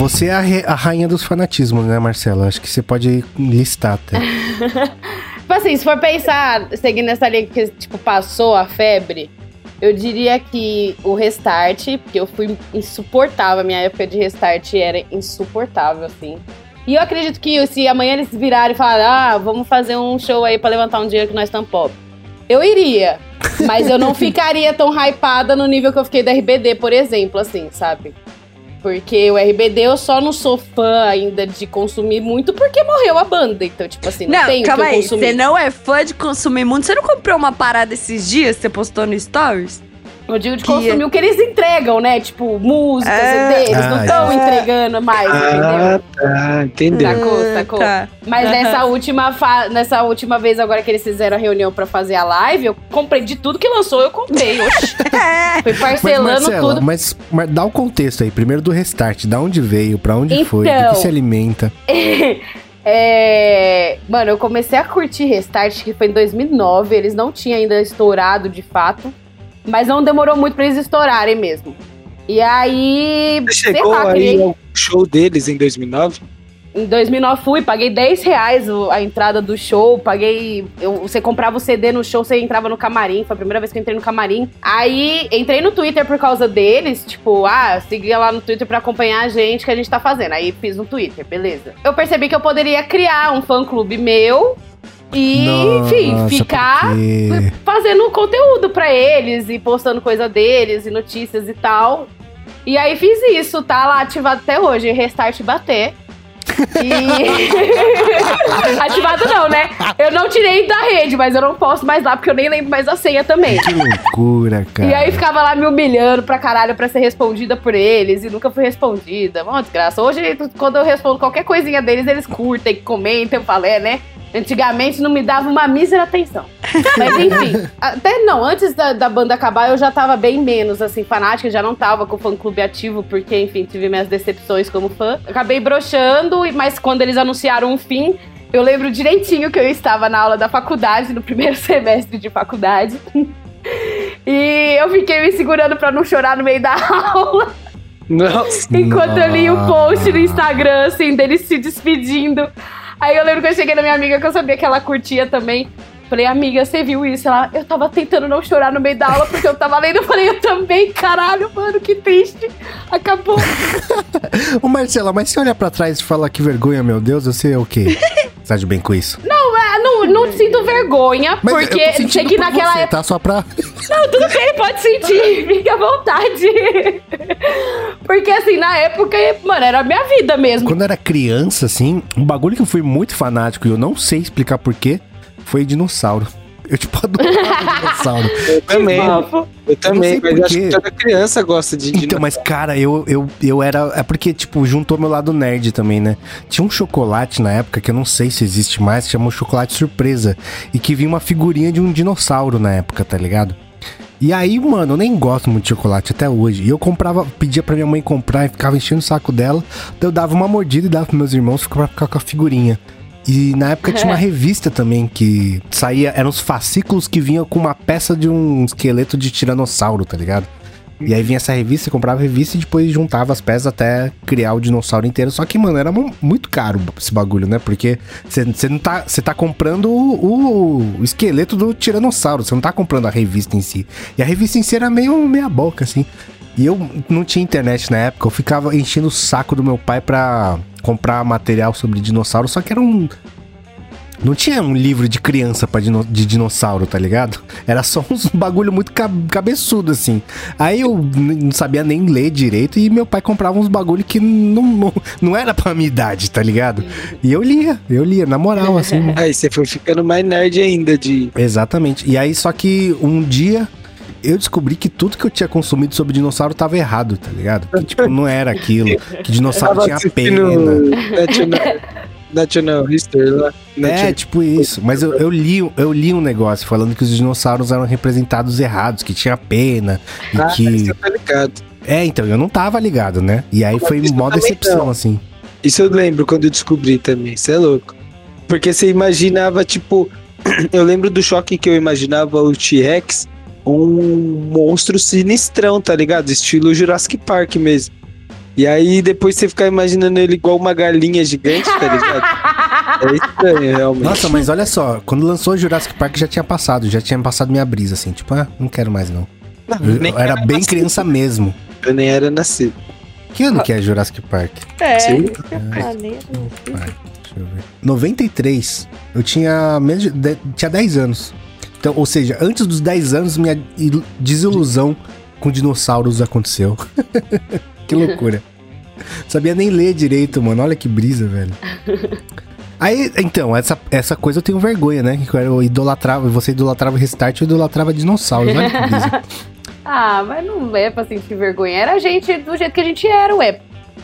Speaker 1: Você é a, re- a rainha dos fanatismos, né, Marcela? Acho que você pode listar até.
Speaker 4: Tipo assim, se for pensar, seguindo essa linha que, tipo, passou a febre, eu diria que o restart, porque eu fui insuportável, a minha época de restart era insuportável, assim. E eu acredito que se amanhã eles virarem e falarem, ah, vamos fazer um show aí pra levantar um dinheiro que nós estamos pobre. Eu iria, mas eu não ficaria tão hypada no nível que eu fiquei da RBD, por exemplo, assim, sabe? Porque o RBD eu só não sou fã ainda de consumir muito porque morreu a banda. Então, tipo assim, não,
Speaker 2: Não,
Speaker 4: tem
Speaker 2: calma
Speaker 4: o que eu
Speaker 2: aí.
Speaker 4: consumir.
Speaker 2: Você não é fã de consumir muito? Você não comprou uma parada esses dias? Você postou no Stories?
Speaker 4: Eu digo de
Speaker 2: Que-
Speaker 4: consumir o que eles entregam, né? Tipo, músicas,
Speaker 2: É.
Speaker 4: CDs, eles não
Speaker 1: Ah,
Speaker 4: estão
Speaker 2: é.
Speaker 4: entregando mais,
Speaker 3: Ah, tá, entendeu.
Speaker 4: Sacou,
Speaker 2: Ah,
Speaker 4: sacou.
Speaker 2: tá.
Speaker 4: Mas
Speaker 2: Aham.
Speaker 4: nessa última, fa- nessa última vez agora que eles fizeram a reunião pra fazer a live, eu comprei de tudo que lançou, eu comprei. Oxi.
Speaker 2: É.
Speaker 4: Fui
Speaker 1: Mas,
Speaker 4: parcelando
Speaker 1: Marcela,
Speaker 4: tudo.
Speaker 1: mas, mas dá o contexto aí. Primeiro do restart. Da onde veio, pra onde foi, do
Speaker 4: Então.
Speaker 1: que se alimenta.
Speaker 4: É, Mano, eu comecei a curtir Restart, que foi em 2009. Eles não tinham ainda estourado de fato. Mas não demorou muito pra eles estourarem mesmo. E aí,
Speaker 3: Você chegou
Speaker 4: lá,
Speaker 3: aí
Speaker 4: criei.
Speaker 3: ao show deles em 2009?
Speaker 4: Em 2009 fui, paguei 10 reais a entrada do show, paguei. eu- você comprava o CD no show, você entrava no camarim. Foi a primeira vez que eu entrei no camarim. Aí entrei no Twitter por causa deles, tipo, ah, seguia lá no Twitter pra acompanhar a gente que a gente tá fazendo. Aí fiz um Twitter, beleza. Eu percebi que eu poderia criar um fã clube meu e, enfim,
Speaker 1: Nossa,
Speaker 4: ficar fazendo conteúdo pra eles e postando coisa deles e notícias e tal. E aí fiz isso, tá lá ativado até hoje, restart bater. E. Ativado não, né? Eu não tirei da rede, mas eu não posso mais lá, porque eu nem lembro mais a senha também.
Speaker 1: Que loucura, cara.
Speaker 4: E aí ficava lá me humilhando pra caralho pra ser respondida por eles e nunca fui respondida. Uma desgraça. Hoje, quando eu respondo qualquer coisinha deles, eles curtem, comentam, falo, é, né? Antigamente não me dava uma mísera atenção. Mas enfim, até não, antes da, da banda acabar eu já tava bem menos, assim, fanática, já não tava com o fã clube ativo, porque, enfim, tive minhas decepções como fã. Acabei broxando, mas quando eles anunciaram um fim, eu lembro direitinho que eu estava na aula da faculdade, no primeiro semestre de faculdade. E eu fiquei me segurando pra não chorar no meio da aula.
Speaker 3: Nossa.
Speaker 4: Enquanto eu li o post no Instagram, assim, deles se despedindo. Aí eu lembro que eu cheguei na minha amiga, que eu sabia que ela curtia também. Falei, amiga, você viu isso? Ela, eu tava tentando não chorar no meio da aula porque eu tava lendo. Eu falei, eu também, caralho, mano, que triste. Acabou.
Speaker 1: Ô, Marcela, mas se olhar pra trás e falar que vergonha, meu Deus, você é o quê? Tá de bem com isso?
Speaker 4: Não, é, não, não sinto vergonha,
Speaker 1: Mas
Speaker 4: porque sei que
Speaker 1: por
Speaker 4: naquela
Speaker 1: você,
Speaker 4: época.
Speaker 1: tá? Só pra...
Speaker 4: Não, tudo bem, pode sentir, fica à vontade. Porque assim, na época, mano, era a minha vida mesmo.
Speaker 1: Quando eu era criança, assim, um bagulho que eu fui muito fanático e eu não sei explicar porquê, foi dinossauro. Eu, tipo, adorava dinossauro.
Speaker 3: Eu também.
Speaker 4: Fofo.
Speaker 3: Eu também. Mas acho que toda criança gosta de. de
Speaker 1: Então, mas cara, eu, eu, eu era. É porque, tipo, juntou meu lado nerd também, né? Tinha um chocolate na época que eu não sei se existe mais, que chama chocolate surpresa. E que vinha uma figurinha de um dinossauro na época, tá ligado? E aí, mano, eu nem gosto muito de chocolate até hoje. E eu comprava, pedia pra minha mãe comprar e ficava enchendo o saco dela. Então eu dava uma mordida e dava pros meus irmãos pra ficar com a figurinha. E na época tinha uma revista também que saía, eram os fascículos que vinham com uma peça de um esqueleto de tiranossauro, tá ligado? E aí vinha essa revista, você comprava a revista e depois juntava as peças até criar o dinossauro inteiro. Só que, mano, era mu- muito caro esse bagulho, né? Porque você não tá. Você tá comprando o, o- o esqueleto do tiranossauro, você não tá comprando a revista em si. E a revista em si era meio meia boca, assim. E eu não tinha internet na época, eu ficava enchendo o saco do meu pai pra comprar material sobre dinossauro, só que era um. Não tinha um livro de criança pra dino- de dinossauro, tá ligado? Era só uns bagulho muito ca- cabeçudo, assim. Aí eu não sabia nem ler direito e meu pai comprava uns bagulho que não, não, não era pra minha idade, tá ligado? E eu lia, eu lia, na moral, assim.
Speaker 3: Aí você foi ficando mais nerd ainda de.
Speaker 1: Exatamente. E aí, só que um dia eu descobri que tudo que eu tinha consumido sobre dinossauro tava errado, tá ligado? Que, tipo, não era aquilo. Que dinossauro tinha pena.
Speaker 3: National, National History lá.
Speaker 1: É, tipo isso. Mas eu, eu, li, eu li um negócio falando que os dinossauros eram representados errados, que tinha pena. E
Speaker 3: Ah,
Speaker 1: que.
Speaker 3: isso tô ligado.
Speaker 1: É, então, eu não tava ligado, né? E aí foi
Speaker 3: Isso
Speaker 1: mó decepção,
Speaker 3: não.
Speaker 1: assim.
Speaker 3: Isso eu lembro quando eu descobri também. Você é louco. Porque você imaginava, tipo. Eu lembro do choque que eu imaginava o T-Rex um monstro sinistrão, tá ligado? Estilo Jurassic Park mesmo. E aí depois você ficar imaginando ele igual uma galinha gigante, tá ligado? É estranho, realmente.
Speaker 1: Nossa, mas olha só, quando lançou Jurassic Park já tinha passado, já tinha passado minha brisa, assim, tipo, ah, não quero mais não.
Speaker 3: Não,
Speaker 1: Eu, eu era bem
Speaker 3: nascido.
Speaker 1: criança mesmo.
Speaker 3: Eu nem era nascido.
Speaker 1: Que ano que é Jurassic Park?
Speaker 2: É,
Speaker 3: Sim.
Speaker 2: isso que eu falei.
Speaker 1: Vai, deixa eu ver. 93. Eu tinha menos de, de- tinha 10 anos. Então, ou seja, antes dos 10 anos, minha il- desilusão com dinossauros aconteceu. que loucura. Sabia nem ler direito, mano. Olha que brisa, velho. Aí, então, essa, essa coisa eu tenho vergonha, né? Que eu idolatrava, você idolatrava Restart, eu idolatrava dinossauros. Olha que brisa.
Speaker 4: Ah, mas não é pra sentir vergonha. Era a gente do jeito que a gente era, ué.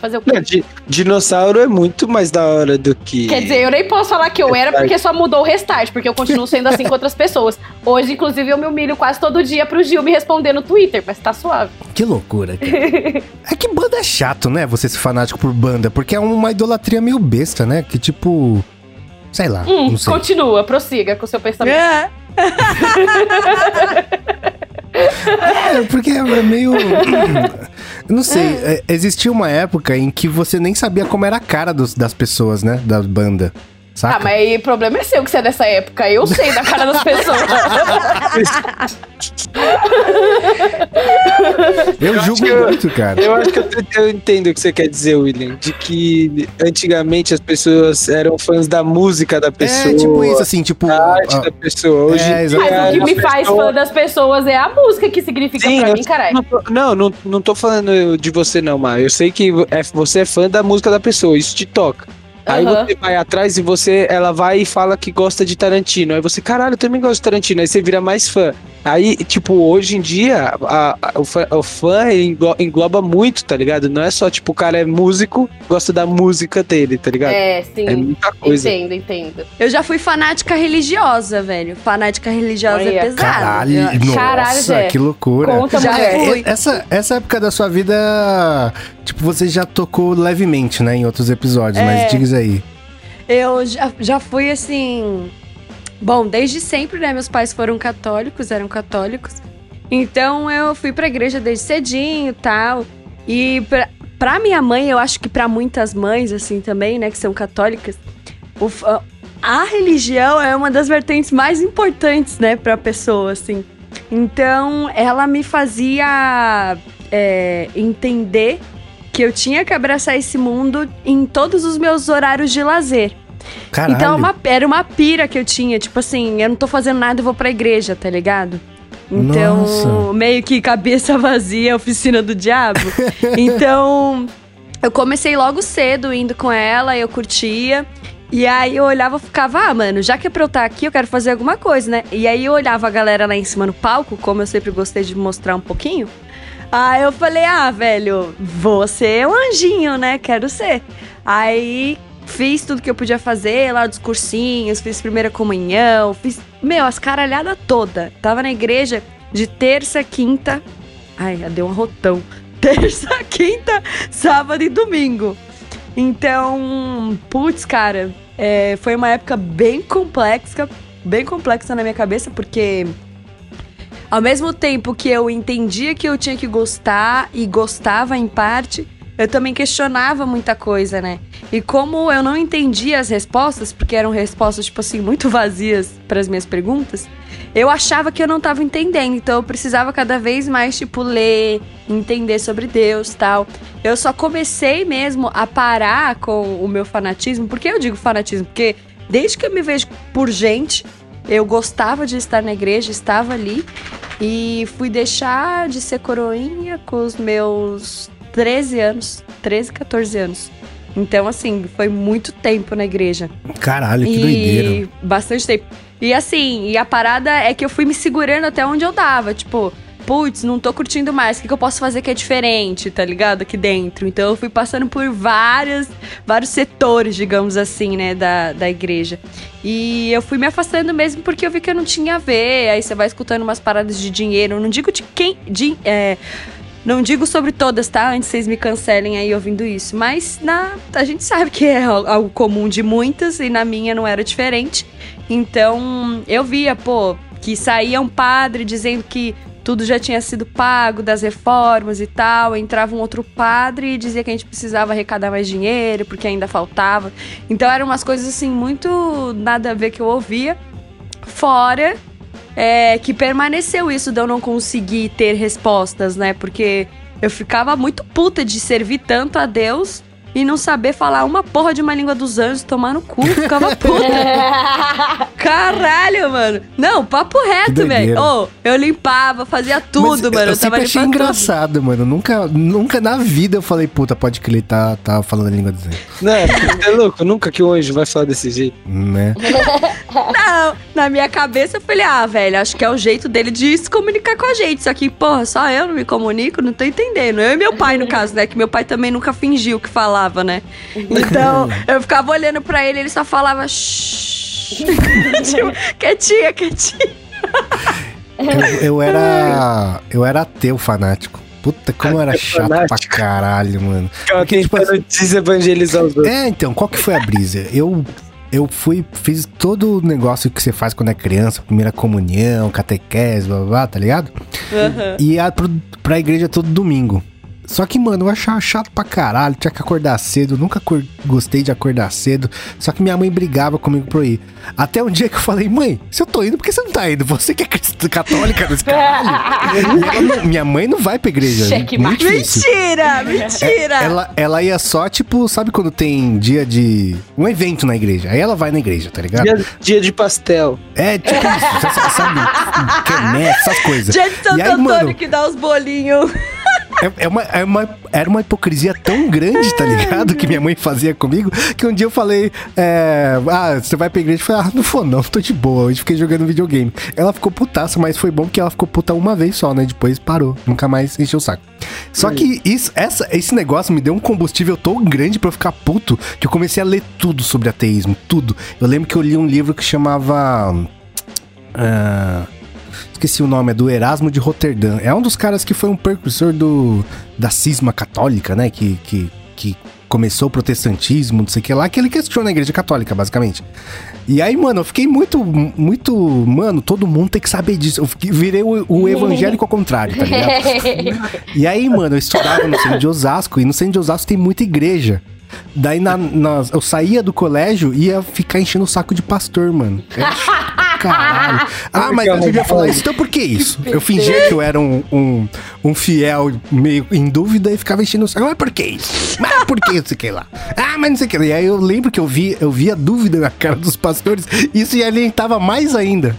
Speaker 4: Fazer o quê?
Speaker 3: Não, di- dinossauro é muito mais da hora do que.
Speaker 4: Quer dizer, eu nem posso falar que eu era porque só mudou o restart, porque eu continuo sendo assim com outras pessoas. Hoje, inclusive, eu me humilho quase todo dia pro Gil me responder no Twitter, mas tá suave.
Speaker 1: Que loucura, cara. É que banda é chato, né? Você ser fanático por banda, porque é uma idolatria meio besta, né? Que tipo. Sei lá,
Speaker 4: Hum,
Speaker 1: não sei.
Speaker 4: continua, prossiga com o seu pensamento.
Speaker 2: É.
Speaker 1: É, porque é meio. Eu não sei. é, existia uma época em que você nem sabia como era a cara dos- das pessoas, né? Da banda. Saca?
Speaker 4: Ah, mas aí o problema é seu que você é dessa época. Eu sei da cara das pessoas.
Speaker 1: Eu julgo
Speaker 3: eu-
Speaker 1: muito, cara.
Speaker 3: Eu acho que eu, eu entendo o que você quer dizer, William. De que antigamente as pessoas eram fãs da música da pessoa.
Speaker 1: É, tipo isso, assim, tipo.
Speaker 3: da arte
Speaker 1: ah,
Speaker 3: da pessoa. Hoje
Speaker 1: É.
Speaker 4: Mas o que me faz
Speaker 3: pessoa-
Speaker 4: fã das pessoas é a música que significa
Speaker 3: Sim,
Speaker 4: pra mim, caralho.
Speaker 3: não, não, não tô falando de você não, Mar. Eu sei que é- você é fã da música da pessoa, isso te toca. Aí você vai atrás e você, ela vai e fala que gosta de Tarantino. Aí você, caralho, eu também gosto de Tarantino. Aí você vira mais fã. Aí, tipo, hoje em dia, a- a- o fã, o fã engloba muito, tá ligado? Não é só, tipo, o cara é músico, gosta da música dele, tá ligado?
Speaker 4: É, sim.
Speaker 3: É muita coisa.
Speaker 4: Entendo, entendo.
Speaker 2: Eu já fui fanática religiosa, velho. Fanática religiosa
Speaker 4: Olha.
Speaker 2: é pesado.
Speaker 1: Caralho,
Speaker 2: Eu-
Speaker 1: nossa,
Speaker 4: Caralho,
Speaker 1: que loucura.
Speaker 4: Conta,
Speaker 2: Já
Speaker 4: mulher.
Speaker 2: fui.
Speaker 1: Essa, essa época da sua vida, tipo, você já tocou levemente, né, em outros episódios,
Speaker 2: É.
Speaker 1: mas diga aí.
Speaker 2: Eu já, já fui assim. Bom, desde sempre, né? Meus pais foram católicos, eram católicos. Então eu fui pra igreja desde cedinho tal. E pra, pra minha mãe, eu acho que pra muitas mães, assim, também, né, que são católicas, o a religião é uma das vertentes mais importantes, né, pra pessoa, assim. Então ela me fazia é, entender que eu tinha que abraçar esse mundo em todos os meus horários de lazer.
Speaker 1: Caralho.
Speaker 2: Então uma- era uma pira que eu tinha, tipo assim, eu não tô fazendo nada, eu vou pra igreja, tá ligado? Então,
Speaker 1: Nossa.
Speaker 2: meio que cabeça vazia, oficina do diabo. então, eu comecei logo cedo indo com ela, eu curtia. E aí eu olhava e ficava, ah, mano, já que é pra eu estar aqui, eu quero fazer alguma coisa, né? E aí eu olhava a galera lá em cima no palco, como eu sempre gostei de mostrar um pouquinho. Aí eu falei, ah, velho, você é um anjinho, né? Quero ser. Aí fiz tudo que eu podia fazer lá dos cursinhos, fiz primeira comunhão, fiz, meu, as caralhadas toda. Tava na igreja de terça, quinta. Ai, já deu um rotão. Terça, quinta, sábado e domingo. Então, putz, cara, é, foi uma época bem complexa, bem complexa na minha cabeça, porque ao mesmo tempo que eu entendia que eu tinha que gostar e gostava em parte, eu também questionava muita coisa, né? E como eu não entendia as respostas, porque eram respostas, tipo assim, muito vazias para as minhas perguntas, eu achava que eu não tava entendendo. Então eu precisava cada vez mais, tipo, ler, entender sobre Deus tal. Eu só comecei mesmo a parar com o meu fanatismo. Por que eu digo fanatismo? Porque desde que eu me vejo por gente, eu gostava de estar na igreja, estava ali. E fui deixar de ser coroinha com os meus 13 anos. 13, 14 anos. Então, assim, foi muito tempo na igreja.
Speaker 1: Caralho, que
Speaker 2: e
Speaker 1: doideira.
Speaker 2: bastante tempo. E assim, e a parada é que eu fui me segurando até onde eu dava. Tipo, putz, não tô curtindo mais. O que, que eu posso fazer que é diferente, tá ligado? Aqui dentro. Então eu fui passando por várias, vários setores, digamos assim, né, da, da igreja. E eu fui me afastando mesmo porque eu vi que eu não tinha a ver. Aí você vai escutando umas paradas de dinheiro. Eu não digo de quem. De, é, não digo sobre todas, tá? Antes vocês me cancelem aí ouvindo isso. Mas na, a gente sabe que é al- algo comum de muitas e na minha não era diferente. Então eu via, pô, que saía um padre dizendo que tudo já tinha sido pago das reformas e tal. Entrava um outro padre e dizia que a gente precisava arrecadar mais dinheiro porque ainda faltava. Então eram umas coisas assim muito nada a ver que eu ouvia. Fora é, que permaneceu isso de eu não conseguir ter respostas, né? Porque eu ficava muito puta de servir tanto a Deus e não saber falar uma porra de uma língua dos anjos, tomar no cu, ficava puta. Caralho, mano. Não, papo reto, velho. Ô, eu limpava, fazia tudo,
Speaker 1: Mas
Speaker 2: mano.
Speaker 1: Eu,
Speaker 2: Eu, tava
Speaker 1: sempre achei
Speaker 2: limpando tudo.
Speaker 1: engraçado, mano. Nunca, nunca na vida eu falei, puta, pode que ele tá, tá falando a língua dos anjos,
Speaker 3: Não, é louco, nunca que o anjo vai falar desse jeito.
Speaker 1: né?
Speaker 2: Não, na minha cabeça eu falei, ah, velho, acho que é o jeito dele de se comunicar com a gente. Só que, porra, só eu não me comunico, não tô entendendo. Eu e meu pai, no caso, né? Que meu pai também nunca fingiu que falava, né? Então, eu ficava olhando pra ele, ele só falava. "Shhh". tipo, quietinha, quietinha.
Speaker 1: Eu, eu era. Eu era ateu fanático. Puta, como era chato pra caralho, mano. Porque, tipo
Speaker 3: tentando desevangelizar os outros.
Speaker 1: É, então, qual que foi a brisa? Eu. Eu fui, fiz todo o negócio que você faz quando é criança, primeira comunhão, catequese, blá blá, blá tá ligado?
Speaker 2: Aham.
Speaker 1: E ia pro, pra igreja todo domingo. Só que, mano, eu achava chato pra caralho, tinha que acordar cedo, nunca gostei de acordar cedo. Só que minha mãe brigava comigo pra eu ir. Até um dia que eu falei, mãe, se eu tô indo, por que você não tá indo? Você que é católica nesse caralho. Minha mãe não vai pra igreja.
Speaker 4: Cheque
Speaker 1: muito difícil.
Speaker 2: Mentira, mentira.
Speaker 1: Ela, ela ia só, tipo, sabe quando tem dia de. um evento na igreja? Aí ela vai na igreja, tá ligado?
Speaker 3: Dia, dia de pastel.
Speaker 1: É, tipo isso, sabe? Quermesse, essas coisas.
Speaker 2: Dia de Santo
Speaker 1: E aí,
Speaker 2: Antônio
Speaker 1: mano-
Speaker 2: que dá os bolinhos.
Speaker 1: É, é uma, é uma- era uma hipocrisia tão grande, tá ligado? Que minha mãe fazia comigo, que um dia eu falei, é, ah, você vai pra igreja? Eu falei, ah, não vou não, tô de boa, hoje fiquei jogando videogame. Ela ficou putaça, mas foi bom que ela ficou puta uma vez só, né? Depois parou, nunca mais encheu o saco. Só que isso, essa, esse negócio me deu um combustível tão grande pra eu ficar puto, que eu comecei a ler tudo sobre ateísmo, tudo. Eu lembro que eu li um livro que chamava... ah, Esqueci o nome, é do Erasmo de Roterdã. É um dos caras que foi um precursor do, da cisma católica, né? Que, que, que começou o protestantismo, não sei o que lá, que ele questiona a igreja católica, basicamente. E aí, mano, eu fiquei muito, muito. Mano, todo mundo tem que saber disso. Eu fiquei- virei o, o evangélico ao contrário, tá ligado? E aí, mano, eu estudava no centro de Osasco, e no centro de Osasco tem muita igreja. Daí na, na- eu saía do colégio e ia ficar enchendo o saco de pastor, mano. Eu Caralho. Ah, mas eu devia falar isso. Então por que isso? Eu fingia que eu era um, um, um fiel meio em dúvida e ficava enchendo o saco. Mas por que isso? Mas por que isso que lá? Ah, mas não sei o que. E aí eu lembro que eu vi, eu vi a dúvida na cara dos pastores. Isso me alientava mais ainda.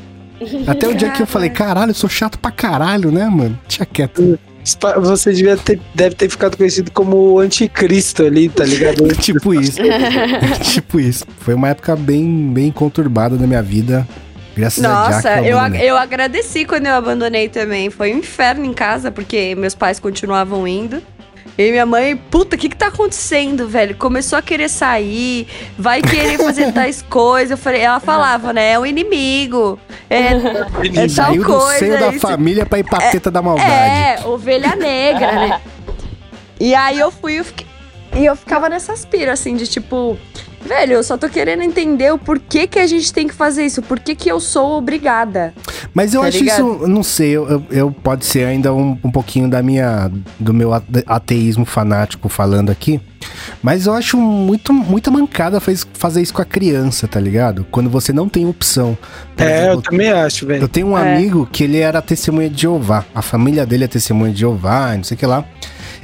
Speaker 1: Até o dia que eu falei, caralho, eu sou chato pra caralho, né, mano? Tinha quieto.
Speaker 3: Você devia ter, deve ter ficado conhecido como o anticristo ali, tá ligado?
Speaker 1: tipo isso. tipo isso. Foi uma época bem, bem conturbada da minha vida. Graças a Jack.
Speaker 2: Nossa, eu, ag-
Speaker 1: abandonei.
Speaker 2: eu agradeci quando eu abandonei também. Foi um inferno em casa, porque meus pais continuavam indo. E minha mãe, puta, o que que tá acontecendo, velho? Começou a querer sair, vai querer fazer tais coisas. Eu falei, ela falava, né? É um inimigo. É, é tal
Speaker 1: Saiu do
Speaker 2: coisa.
Speaker 1: seio da
Speaker 2: isso-
Speaker 1: família pra ir pra teta da maldade.
Speaker 2: É, ovelha negra, né? E aí eu fui eu fiquei- e eu ficava nessas piras, assim, de tipo, velho, eu só tô querendo entender o porquê que a gente tem que fazer isso, por que que eu sou obrigada.
Speaker 1: Mas eu
Speaker 2: Tá
Speaker 1: acho
Speaker 2: ligado?
Speaker 1: isso, não sei, eu, eu- eu- pode ser ainda um, um pouquinho da minha, do meu ate- ateísmo fanático falando aqui. Mas eu acho muito, muita mancada faz- fazer isso com a criança, tá ligado? Quando você não tem opção. Por
Speaker 3: É, eu
Speaker 1: exemplo,
Speaker 3: também acho,
Speaker 1: Eu
Speaker 3: velho.
Speaker 1: tenho um
Speaker 2: É.
Speaker 1: amigo que ele era testemunha de Jeová. A família dele é testemunha de Jeová, não sei o que lá.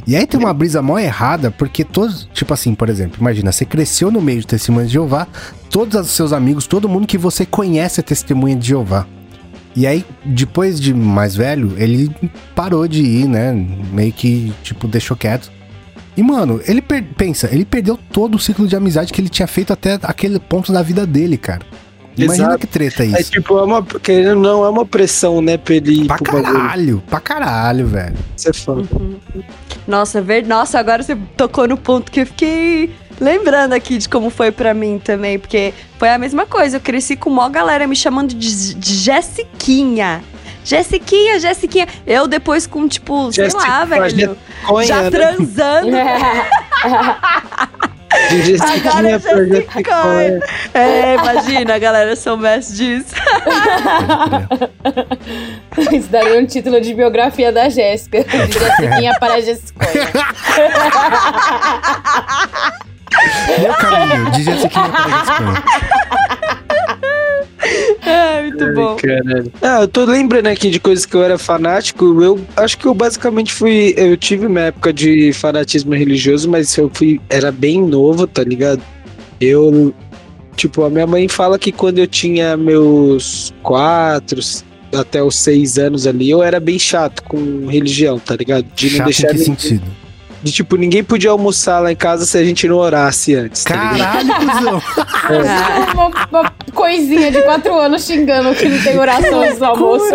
Speaker 1: E aí tem uma brisa mó errada, porque todos, tipo assim, por exemplo, imagina, você cresceu no meio de testemunhas de Jeová, todos os seus amigos, todo mundo que você conhece é testemunha de Jeová. E aí, depois de mais velho, ele parou de ir, né? Meio que, tipo, deixou quieto. E, mano, ele pensa, ele perdeu todo o ciclo de amizade que ele tinha feito até aquele ponto da vida dele, cara. Imagina
Speaker 3: Exato.
Speaker 1: que treta
Speaker 3: É
Speaker 1: isso.
Speaker 3: tipo, é uma, querendo ou não, é uma pressão, né, pra ele ir
Speaker 1: Pra
Speaker 3: pro bagulho.
Speaker 1: caralho, pra caralho, velho.
Speaker 3: Você é fã.
Speaker 2: Nossa, ver... Nossa, agora você tocou no ponto que eu fiquei lembrando aqui de como foi pra mim também, porque foi a mesma coisa. Eu cresci com mó galera me chamando de, de Jessiquinha. Jessiquinha, Jessiquinha. Eu depois com, tipo, sei lá,
Speaker 3: Jessica,
Speaker 2: velho. Já
Speaker 3: né?
Speaker 2: transando. Agora é Jessica
Speaker 3: Jessica.
Speaker 2: Cohen. É, imagina, galera, eu sou mestre disso.
Speaker 4: Isso daria um título de biografia da Jéssica. De Jessiquinha para Jessica.
Speaker 1: Meu caminho, de Jessiquinha para Jessiquinha.
Speaker 2: É, muito bom.
Speaker 3: Caralho. Ah, eu tô lembrando aqui de coisas que eu era fanático. Eu acho que eu basicamente fui. Eu tive uma época de fanatismo religioso, mas eu fui. Era bem novo, tá ligado? Eu. Tipo, a minha mãe fala que quando eu tinha meus quatro até os seis anos ali, eu era bem chato com religião, tá ligado? De não
Speaker 1: Chato em
Speaker 3: deixar.
Speaker 1: que
Speaker 3: ninguém-
Speaker 1: sentido?
Speaker 3: De tipo, ninguém podia almoçar lá em casa se a gente não orasse antes, tá ligado?
Speaker 1: Caralho, cuzão.
Speaker 4: uma, uma coisinha de quatro anos xingando que não tem oração antes do almoço.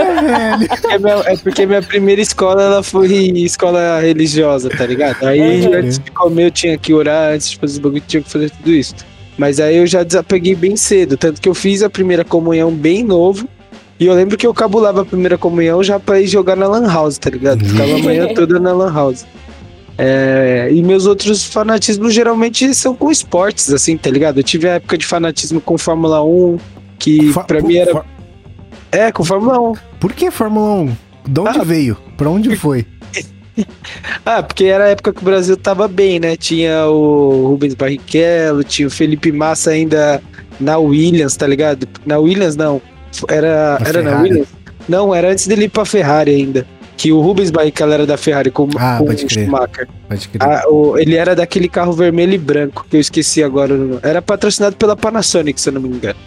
Speaker 3: É, meu- é porque minha primeira escola ela foi escola religiosa, tá ligado? Aí
Speaker 1: Uhum.
Speaker 3: antes de comer eu tinha que orar, antes de fazer o bagulho eu tinha que fazer tudo isso. Mas aí eu já desapeguei bem cedo, tanto que eu fiz a primeira comunhão bem novo. E eu lembro que eu cabulava a primeira comunhão já pra ir jogar na Lan House, tá ligado? Ficava a manhã toda na Lan House. É, e meus outros fanatismos geralmente são com esportes, assim, tá ligado? Eu tive a época de fanatismo com Fórmula 1, que
Speaker 1: Fa-
Speaker 3: pra mim era. É, com Fórmula 1.
Speaker 1: Por que Fórmula 1? De onde
Speaker 3: Ah.
Speaker 1: veio? Pra onde foi?
Speaker 3: Ah, porque era a época que o Brasil tava bem, né? Tinha o Rubens Barrichello, tinha o Felipe Massa ainda na Williams, tá ligado? Na Williams, não. Era,
Speaker 1: Na
Speaker 3: era na. Williams? Não, era antes dele ir pra Ferrari ainda. Que o Rubens Barrichello era da Ferrari com,
Speaker 1: Ah,
Speaker 3: com
Speaker 1: pode
Speaker 3: o. Schumacher.
Speaker 1: Pode crer.
Speaker 3: Ah, o- ele era daquele carro vermelho e branco, que eu esqueci agora. Era patrocinado pela Panasonic, se eu não me engano.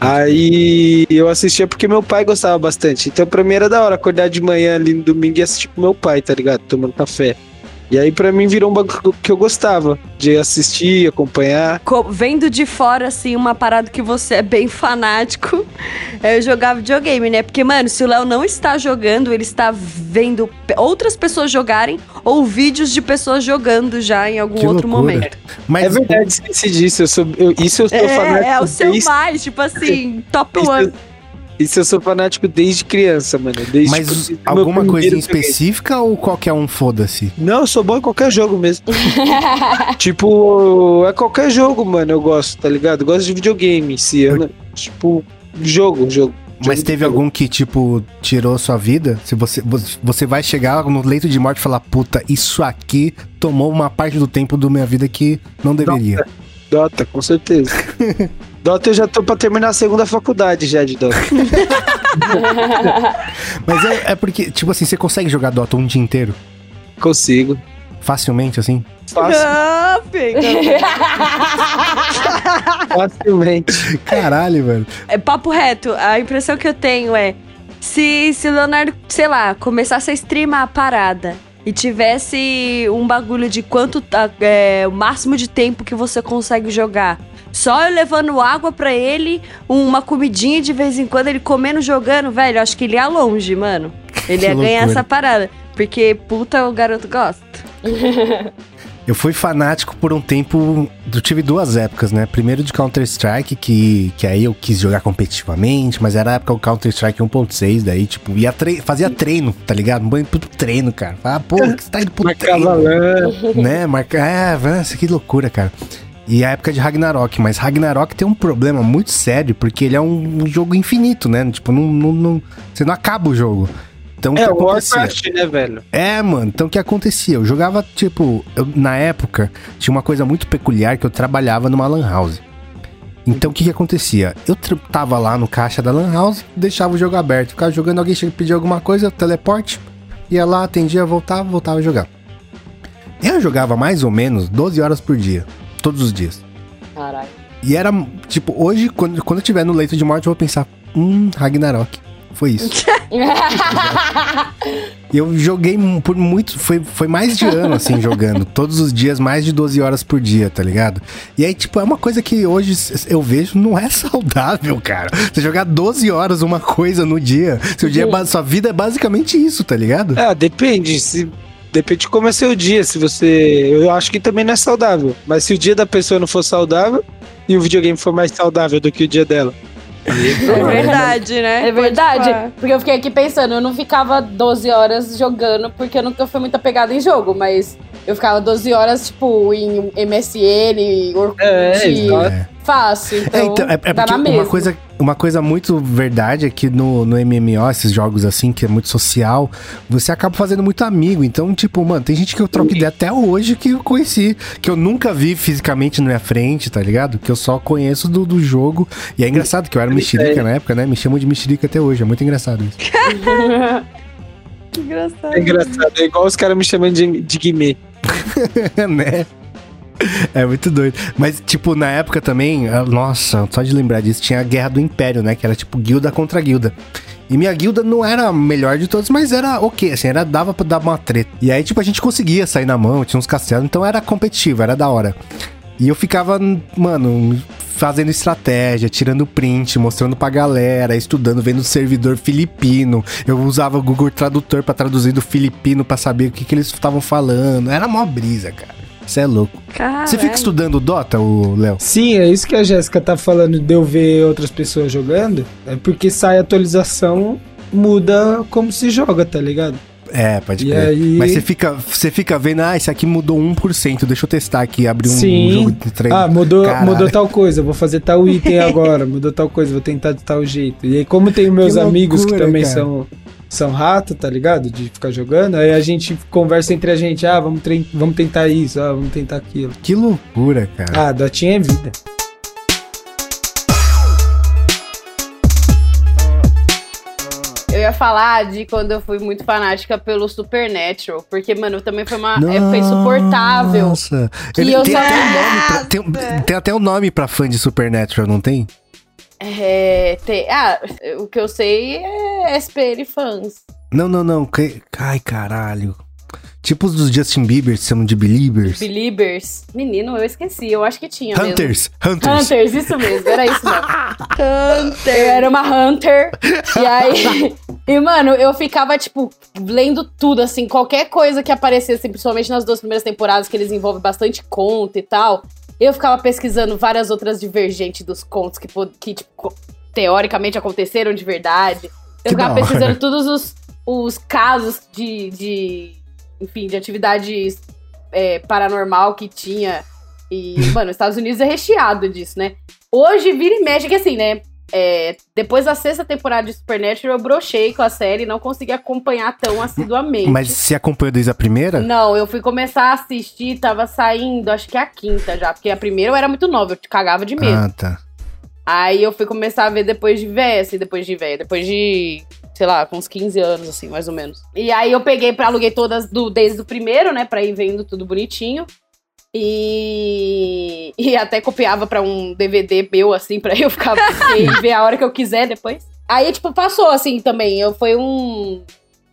Speaker 3: Aí eu assistia porque meu pai gostava bastante. Então pra mim era da hora acordar de manhã ali no domingo e assistir com meu pai, tá ligado? Tomando café. E aí pra mim virou um bagulho que eu gostava de assistir, acompanhar.
Speaker 2: Co- Vendo de fora, assim, uma parada que você é bem fanático, é jogar videogame, né? Porque, mano, se o Léo não está jogando, ele está vendo outras pessoas jogarem ou vídeos de pessoas jogando já em algum
Speaker 1: Que
Speaker 2: outro
Speaker 1: loucura.
Speaker 2: momento.
Speaker 1: Mas
Speaker 3: é verdade, esqueci disso. Eu sou, eu- isso eu sou fanático
Speaker 2: É, é o seu
Speaker 3: desde,
Speaker 2: mais, tipo assim, top one.
Speaker 3: Isso eu sou fanático desde criança, mano. Desde,
Speaker 1: Mas
Speaker 3: tipo,
Speaker 1: alguma coisa específica ou qualquer um foda-se?
Speaker 3: Não, eu sou bom em qualquer jogo mesmo. tipo, é qualquer jogo, mano, eu gosto, tá ligado? Eu gosto de videogame em si. eu não- tipo, jogo, jogo.
Speaker 1: Mas teve algum que, tipo, tirou sua vida? Se você, você vai chegar no leito de morte e falar, puta, isso aqui tomou uma parte do tempo da minha vida que não deveria.
Speaker 3: Dota, com certeza. Dota eu já tô pra terminar a segunda faculdade já de Dota.
Speaker 1: Mas é, é porque, tipo assim, você consegue jogar Dota um dia inteiro?
Speaker 3: Consigo.
Speaker 1: Facilmente, assim?
Speaker 3: Fácil,
Speaker 2: Ah,
Speaker 3: facilmente.
Speaker 1: Caralho, velho.
Speaker 2: É papo reto, a impressão que eu tenho é se, se o Leonardo, sei lá, começasse a streamar a parada e tivesse um bagulho de quanto tá, é, o máximo de tempo que você consegue jogar. Só eu levando água pra ele, uma comidinha de vez em quando, ele comendo, jogando, velho, acho que ele ia longe, mano. Ele ia ganhar essa parada. Porque, puta, o garoto gosta.
Speaker 1: Eu fui fanático por um tempo. Eu tive duas épocas, né? Primeiro de Counter-Strike, que, que aí eu quis jogar competitivamente, mas era a época do Counter-Strike 1.6, daí, tipo, ia tre fazia treino, tá ligado? Um banho pro treino, cara. Ah, pô, que você tá indo pro
Speaker 3: Marcava
Speaker 1: treino? né? Marca... É, nossa, que loucura, cara. E a época de Ragnarok, mas Ragnarok tem um problema muito sério, porque ele é um jogo infinito, né? Tipo, não, não, não- você não acaba o jogo. Então, o
Speaker 3: É,
Speaker 1: que
Speaker 3: o
Speaker 1: acontecia?
Speaker 3: Warcraft, né, velho?
Speaker 1: É, mano, então o que acontecia? Eu jogava, tipo, eu- na época, tinha uma coisa muito peculiar que eu trabalhava numa lan house. Então o que que acontecia? Eu tava lá no caixa da lan house, deixava o jogo aberto, ficava jogando, alguém chega e pedia alguma coisa, teleporte, ia lá, atendia, voltava, voltava a jogar. Eu jogava mais ou menos 12 horas por dia, todos os dias.
Speaker 4: Caralho.
Speaker 1: E era, tipo, hoje, quando, quando eu estiver no leito de morte, eu vou pensar, hum, Ragnarok. Foi isso. Eu joguei por muito. Foi, foi mais de ano, assim, jogando. Todos os dias, mais de 12 horas por dia, tá ligado? E aí, tipo, é uma coisa que hoje eu vejo não é saudável, cara. Você jogar 12 horas uma coisa no dia. Seu dia é sua vida é basicamente isso, tá ligado?
Speaker 3: É, depende. Se, depende de como é seu dia. Se você. Eu acho que também não é saudável. Mas se o dia da pessoa não for saudável e o videogame for mais saudável do que o dia dela.
Speaker 2: É verdade, né?
Speaker 4: É verdade.
Speaker 2: Pode falar.
Speaker 4: Porque eu fiquei aqui pensando, eu não ficava 12 horas jogando, porque eu nunca fui muito apegada em jogo, mas eu ficava 12 horas, tipo, em MSN, Orkut,
Speaker 3: É,
Speaker 4: fácil. Então,
Speaker 1: É, então, é, é
Speaker 4: dá
Speaker 1: porque
Speaker 4: na
Speaker 1: uma
Speaker 4: mesma.
Speaker 1: coisa, uma coisa muito verdade é que no, no MMO, esses jogos assim, que é muito social, você acaba fazendo muito amigo. Então, tipo, mano, tem gente que eu troco ideia até hoje que eu conheci, que eu nunca vi fisicamente na minha frente, tá ligado? Que eu só conheço do, do jogo. E é engraçado que eu era mexerica na época, né? Me chamam de mexerica até hoje, é muito engraçado isso.
Speaker 2: Que engraçado.
Speaker 3: É engraçado. É igual os caras me chamando de, de Guimê.
Speaker 1: né? É muito doido. Mas, tipo, na época também, ah, nossa, só de lembrar disso, tinha a Guerra do Império, né? Que era tipo guilda contra guilda. E minha guilda não era a melhor de todas, mas era ok, assim, era, dava pra dar uma treta. E aí, tipo, a gente conseguia sair na mão, tinha uns castelos, então era competitivo, era da hora. E eu ficava, mano, fazendo estratégia, tirando print, mostrando pra galera, estudando, vendo o servidor filipino. Eu usava o Google Tradutor pra traduzir do filipino pra saber o que, que eles estavam falando. Era mó brisa, cara. Você é louco.
Speaker 2: Caralho.
Speaker 1: Você fica estudando Dota, o Léo?
Speaker 6: Sim, é isso que a Jéssica tá falando de eu ver outras pessoas jogando. É porque sai atualização, muda como se joga, tá ligado?
Speaker 1: É, pode
Speaker 6: E
Speaker 1: crer.
Speaker 6: aí-
Speaker 1: Mas você fica, você fica vendo, ah, esse aqui mudou 1%, deixa eu testar aqui, abrir um
Speaker 6: Sim.
Speaker 1: jogo de treino.
Speaker 6: Ah, mudou,
Speaker 1: Caralho.
Speaker 6: mudou tal coisa, vou fazer tal item agora, mudou tal coisa, vou tentar de tal jeito. E aí, como tem meus
Speaker 1: Que
Speaker 6: amigos que
Speaker 1: loucura,
Speaker 6: também
Speaker 1: cara.
Speaker 6: são, são rato, tá ligado? De ficar jogando, aí a gente conversa entre a gente, ah, vamos, vamos tentar isso, ah, vamos tentar aquilo.
Speaker 1: Que loucura, cara.
Speaker 6: Ah, Dotinha é vida.
Speaker 4: Ia falar de quando eu fui muito fanática pelo Supernatural, porque, mano, também foi uma época insuportável.
Speaker 1: Nossa. Ele
Speaker 4: eu
Speaker 1: tem,
Speaker 4: só-
Speaker 1: até um nome pra, tem, tem até um nome pra fã de Supernatural, não tem?
Speaker 4: É, tem- ah, o que eu sei é SPN fãs.
Speaker 1: Não, não, não. Ai, caralho. Tipo os dos Justin Bieber, se chamam de Beliebers.
Speaker 4: Beliebers. Menino, eu esqueci. Eu acho que tinha mesmo.
Speaker 1: Hunters, Hunters.
Speaker 4: Hunters, isso mesmo, era isso mesmo.
Speaker 2: Hunter.
Speaker 4: Eu era uma Hunter. E aí. E, mano, eu ficava, tipo, lendo tudo, assim, qualquer coisa que aparecesse, principalmente nas duas primeiras temporadas, que eles envolvem bastante conto e tal. Eu ficava pesquisando várias outras divergentes dos contos que, que tipo, teoricamente aconteceram de verdade. Eu
Speaker 1: Que
Speaker 4: ficava pesquisando todos os, os casos de, de. Enfim, de atividades é, paranormal que tinha. E, mano, os Estados Unidos é recheado disso, né? Hoje vira e mexe, que assim, né? é, depois da sexta temporada de Supernatural, eu brochei com a série e não consegui acompanhar tão assiduamente.
Speaker 1: Mas você acompanhou desde a primeira?
Speaker 4: Não, eu fui começar a assistir, tava saindo, acho que a quinta já, porque a primeira eu era muito nova, eu cagava de medo.
Speaker 1: Ah, tá.
Speaker 4: Aí eu fui começar a ver depois de véia, assim, depois de véia, depois de, sei lá, com uns 15 anos, assim, mais ou menos. E aí eu peguei, pra, aluguei todas do, desde o primeiro, né, pra ir vendo tudo bonitinho. E, e até copiava pra um DVD meu, assim, pra eu ficar e ver a hora que eu quiser depois. Aí, tipo, passou, assim, também. Eu, foi um,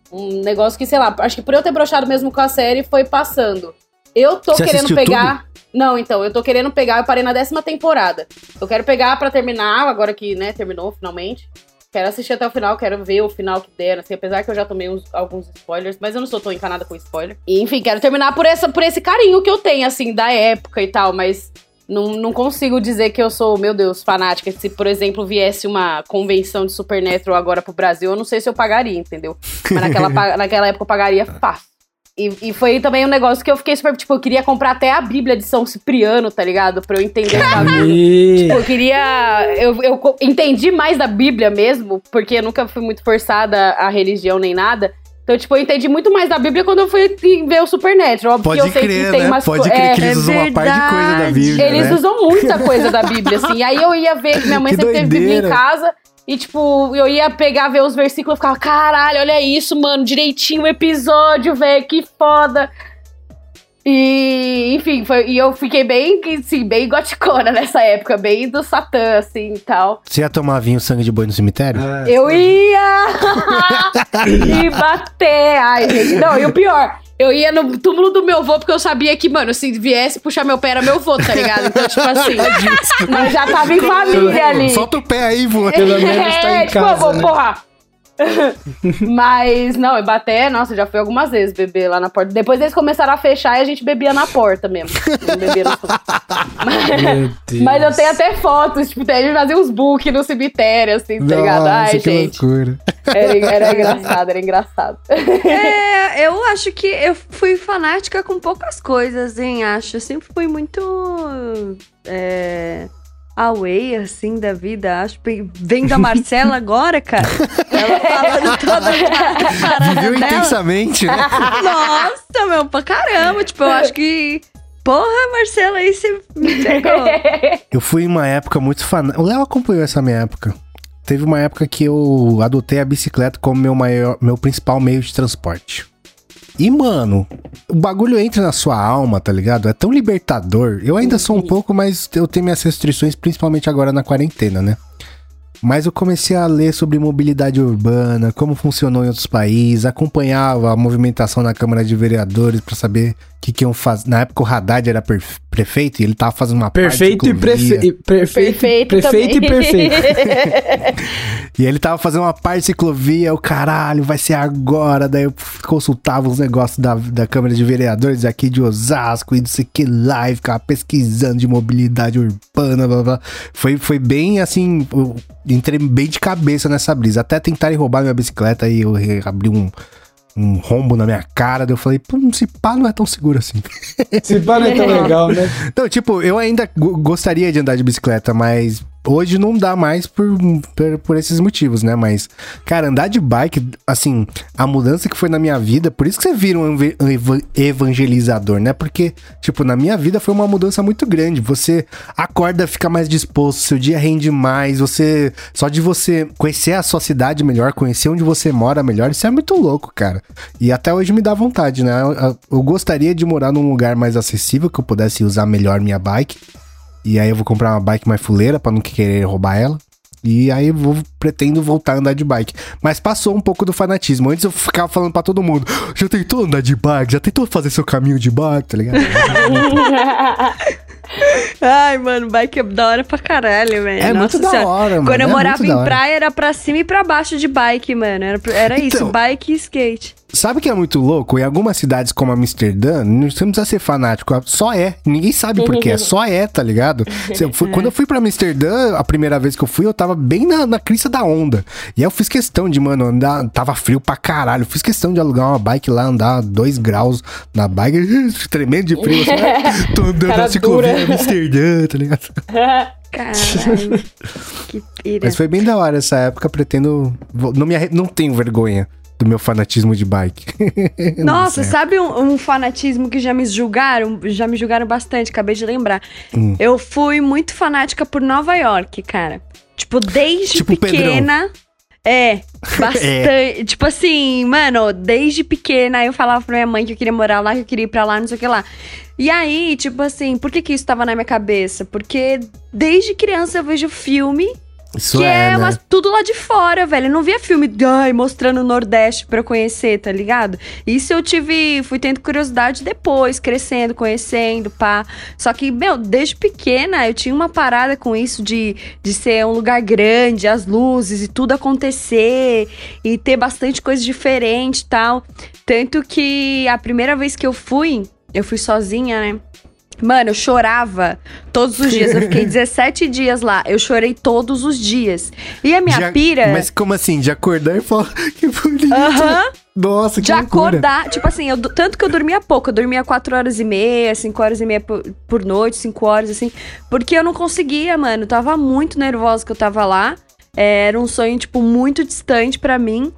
Speaker 4: um negócio que, sei lá, acho que por eu ter brochado mesmo com a série, foi passando. Eu tô
Speaker 1: Você
Speaker 4: querendo pegar. Não, então, eu tô querendo pegar, eu parei na décima temporada. Eu quero pegar pra terminar, agora que, né, terminou finalmente. Quero assistir até o final, quero ver o final que der, assim, apesar que eu já tomei uns- alguns spoilers, mas eu não sou tão encanada com spoiler. E, enfim, quero terminar por, essa, por esse carinho que eu tenho, assim, da época e tal, mas não, não consigo dizer que eu sou, meu Deus, fanática. Se, por exemplo, viesse uma convenção de Supernatural agora pro Brasil, eu não sei se eu pagaria, entendeu? Mas naquela, naquela época eu pagaria fácil. E, e foi também um negócio que eu fiquei super, tipo, eu queria comprar até a Bíblia de São Cipriano, tá ligado? Pra eu entender sabe?
Speaker 6: E...
Speaker 4: Tipo, eu queria. Eu, eu entendi mais da Bíblia mesmo, porque eu nunca fui muito forçada a religião nem nada. Então, tipo, eu entendi muito mais da Bíblia quando eu fui ver o Supernatural. Óbvio
Speaker 1: Pode
Speaker 4: que eu sei
Speaker 1: crer,
Speaker 4: que tem
Speaker 1: né?
Speaker 4: umas
Speaker 1: Pode crer
Speaker 4: é,
Speaker 1: que eles
Speaker 2: é
Speaker 1: usam uma parte de coisa da. Bíblia,
Speaker 4: eles
Speaker 1: né?
Speaker 4: usam muita coisa da Bíblia, assim. E aí eu ia ver que minha mãe
Speaker 1: Que
Speaker 4: sempre teve Bíblia em
Speaker 1: doideira.
Speaker 4: casa. E, tipo, eu ia pegar, ver os versículos e ficava, caralho, olha isso, mano, direitinho o episódio, velho, que foda. E, enfim, foi, e eu fiquei bem, assim, bem goticona nessa época, bem do Satã, assim, e tal.
Speaker 1: Você ia tomar vinho sangue de boi no cemitério?
Speaker 6: Ah,
Speaker 4: Eu ia! e bater! Ai, gente, não, e o pior, eu ia no túmulo do meu avô, porque eu sabia que, mano, se viesse puxar meu pé era meu avô, tá ligado? Então, tipo assim, nós já tava em família ali.
Speaker 1: Solta o pé aí, vô.
Speaker 6: Pelo menos tá em
Speaker 4: É, tipo,
Speaker 6: casa,
Speaker 4: eu vou,
Speaker 6: né?
Speaker 4: porra. Mas, não, eu bater, nossa, já fui algumas vezes beber lá na porta. Depois eles começaram a fechar e a gente bebia na porta mesmo.
Speaker 6: Deus.
Speaker 4: Mas eu tenho até fotos, tipo, a gente fazia uns book no cemitério, assim, tá ligado? Ai,
Speaker 1: Nossa, que
Speaker 4: gente.
Speaker 1: loucura.
Speaker 4: Era, era engraçado, era engraçado.
Speaker 2: É, eu acho que eu fui fanática com poucas coisas, hein? Acho. Eu sempre fui muito. É, away, assim, da vida. Acho. Vendo a Marcela agora, cara. Ela falando toda a
Speaker 1: Viveu
Speaker 2: dela.
Speaker 1: intensamente, né?
Speaker 2: Nossa, meu, pra caramba. Tipo, eu acho que. Porra, Marcela, aí você me pegou.
Speaker 1: Eu fui em uma época muito fanático. O Léo acompanhou essa minha época. Teve uma época que eu adotei a bicicleta como meu, maior, meu principal meio de transporte. E, mano, o bagulho entra na sua alma, tá ligado? É tão libertador. Eu ainda sou um pouco, mas eu tenho minhas restrições, principalmente agora na quarentena, né? Mas eu comecei a ler sobre mobilidade urbana, como funcionou em outros países, acompanhava a movimentação na Câmara de Vereadores pra saber o que, que iam fazer. Na época o Haddad era prefeito e ele tava fazendo uma
Speaker 6: Perfeito e,
Speaker 1: parte
Speaker 6: prefe...
Speaker 1: ciclovia.
Speaker 6: e perfeito,
Speaker 4: Perfeito,
Speaker 6: prefeito e
Speaker 4: também.
Speaker 6: perfeito.
Speaker 1: E ele tava fazendo uma parte de ciclovia, o caralho, vai ser agora. Daí eu consultava os negócios da, da Câmara de Vereadores aqui de Osasco e não sei o que lá, e ficava pesquisando de mobilidade urbana, blá blá. Foi, foi bem assim, entrei bem de cabeça nessa brisa. Até tentarem roubar minha bicicleta e eu abri um, um rombo na minha cara. Daí eu falei, pô, se pá, não é tão seguro assim.
Speaker 6: Esse pá não é tão legal, né?
Speaker 1: Então, tipo, eu ainda go- gostaria de andar de bicicleta, mas hoje não dá mais por, por, por esses motivos, né? Mas, cara, andar de bike, assim, a mudança que foi na minha vida, por isso que você vira um eva- eva- evangelizador, né? Porque, tipo, na minha vida foi uma mudança muito grande. Você acorda, fica mais disposto, seu dia rende mais, você. Só de você conhecer a sua cidade melhor, conhecer onde você mora melhor, isso é muito louco, cara. E até hoje me dá vontade, né? Eu, eu gostaria de morar num lugar mais acessível, que eu pudesse usar melhor minha bike. E aí eu vou comprar uma bike mais fuleira pra não querer roubar ela. E aí vou, pretendo voltar a andar de bike. Mas passou um pouco do fanatismo. Antes eu ficava falando pra todo mundo: já tentou andar de bike? Já tentou fazer seu caminho de bike, tá ligado?
Speaker 2: Ai, mano, bike é da hora pra caralho, velho.
Speaker 1: É
Speaker 2: Nossa
Speaker 1: muito da
Speaker 2: Senhora.
Speaker 1: hora, mano.
Speaker 2: Quando eu
Speaker 1: é
Speaker 2: morava
Speaker 1: da
Speaker 2: em praia, era pra cima e pra baixo de bike, mano. Era, era isso,
Speaker 1: Então.
Speaker 2: bike e skate.
Speaker 1: Sabe o que é muito louco? Em algumas cidades como Amsterdã, não- você não precisa ser fanático, só é. Ninguém sabe por quê, só é, tá ligado? Eu fui- quando eu fui pra Amsterdã, a primeira vez que eu fui, eu tava bem na, na crista da onda. E aí eu fiz questão de, mano, andar, tava frio pra caralho. Fiz questão de alugar uma bike lá, andar dois graus na bike, tremendo de frio. Assim, "Ah, tô andando na ciclovia
Speaker 4: dura.
Speaker 1: em Amsterdã, tá ligado?
Speaker 2: Caralho. que pira.
Speaker 1: Mas foi bem da hora essa época, pretendo. Não, me arre- não tenho vergonha do meu fanatismo de bike.
Speaker 2: Nossa, sabe um, um fanatismo que já me julgaram? Já me julgaram bastante, acabei de lembrar.
Speaker 1: Hum.
Speaker 2: Eu fui muito fanática por Nova York, cara. Tipo, desde
Speaker 1: Tipo
Speaker 2: pequena. É, bastante. Tipo assim, mano, desde pequena eu falava pra minha mãe que eu queria morar lá, que eu queria ir pra lá, não sei o que lá. E aí, tipo assim, por que que isso tava na minha cabeça? Porque desde criança eu vejo filme
Speaker 1: Isso
Speaker 2: que é,
Speaker 1: é, né?
Speaker 2: umas- tudo lá de fora, velho. Eu não via filme ai, mostrando o Nordeste pra eu conhecer, tá ligado? Isso eu tive. Fui tendo curiosidade depois, crescendo, conhecendo, pá. Só que, meu, desde pequena eu tinha uma parada com isso de, de ser um lugar grande, as luzes e tudo acontecer e ter bastante coisa diferente e tal. Tanto que a primeira vez que eu fui, eu fui sozinha, né? Mano, eu chorava todos os dias. Eu fiquei 17 dias lá. Eu chorei todos os dias. E a minha
Speaker 1: Já-
Speaker 2: pira.
Speaker 1: Mas como assim? De acordar e falar que bonito.
Speaker 2: Aham.
Speaker 1: Nossa, que
Speaker 2: de
Speaker 1: loucura.
Speaker 2: acordar, tipo assim, eu, tanto que eu dormia pouco, eu dormia 4 horas e meia, 5 horas e meia por, por noite, 5 horas, assim, porque eu não conseguia, mano, eu tava muito nervosa que eu tava lá, é, era um sonho, tipo, muito distante pra mim,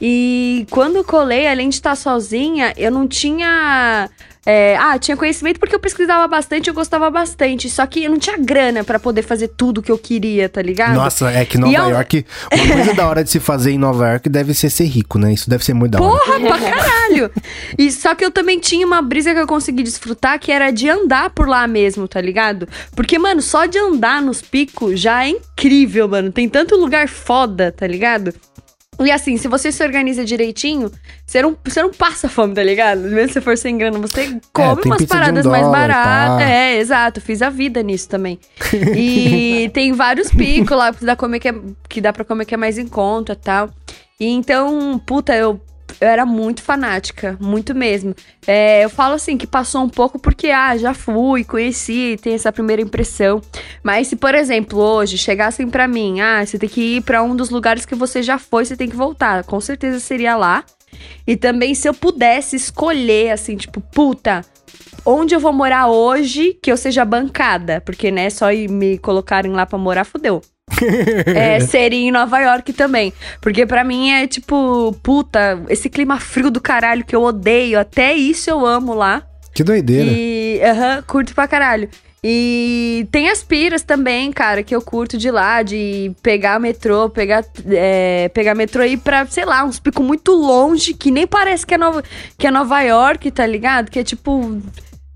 Speaker 2: e quando colei, além de estar sozinha, eu não tinha... é, ah, tinha conhecimento porque eu pesquisava bastante, eu gostava bastante, só que eu não tinha grana pra poder fazer tudo que eu queria, tá ligado?
Speaker 1: Nossa, é que Nova
Speaker 2: eu-
Speaker 1: York. Uma coisa da hora de se fazer em Nova York deve ser ser rico, né? Isso deve ser muito da hora.
Speaker 2: Porra, pra caralho! E só que eu também tinha uma brisa que eu consegui desfrutar, que era de andar por lá mesmo, tá ligado? Porque, mano, só de andar nos picos já é incrível, mano. Tem tanto lugar foda, tá ligado? E assim, se você se organiza direitinho, você não, você não passa fome, tá ligado? Mesmo se você for sem grana, você come
Speaker 1: tem
Speaker 2: umas
Speaker 1: de um
Speaker 2: paradas mais baratas. É, exato. Fiz a vida nisso também. E tem vários picos lá que dá, comer que, é, que dá pra comer que é mais em conta e tal. E então, puta, eu, eu era muito fanática, muito mesmo. É, eu falo assim que passou um pouco porque, ah, já fui, conheci, tem essa primeira impressão. Mas se, por exemplo, hoje chegassem pra mim, ah, você tem que ir pra um dos lugares que você já foi, você tem que voltar. Com certeza seria lá. E também se eu pudesse escolher, assim, tipo, puta, onde eu vou morar hoje que eu seja bancada. Porque, né, só me colocarem lá pra morar, fudeu. é, seria em Nova York também. Porque pra mim é tipo, puta, esse clima frio do caralho que eu odeio. Até isso eu amo lá.
Speaker 1: Que doideira.
Speaker 2: E, aham, curto pra caralho. E tem as piras também, cara, que eu curto de lá, de pegar metrô, pegar, é, pegar metrô e ir pra, sei lá, uns picos muito longe, que nem parece que é, Nova, que é Nova York, tá ligado? Que é tipo,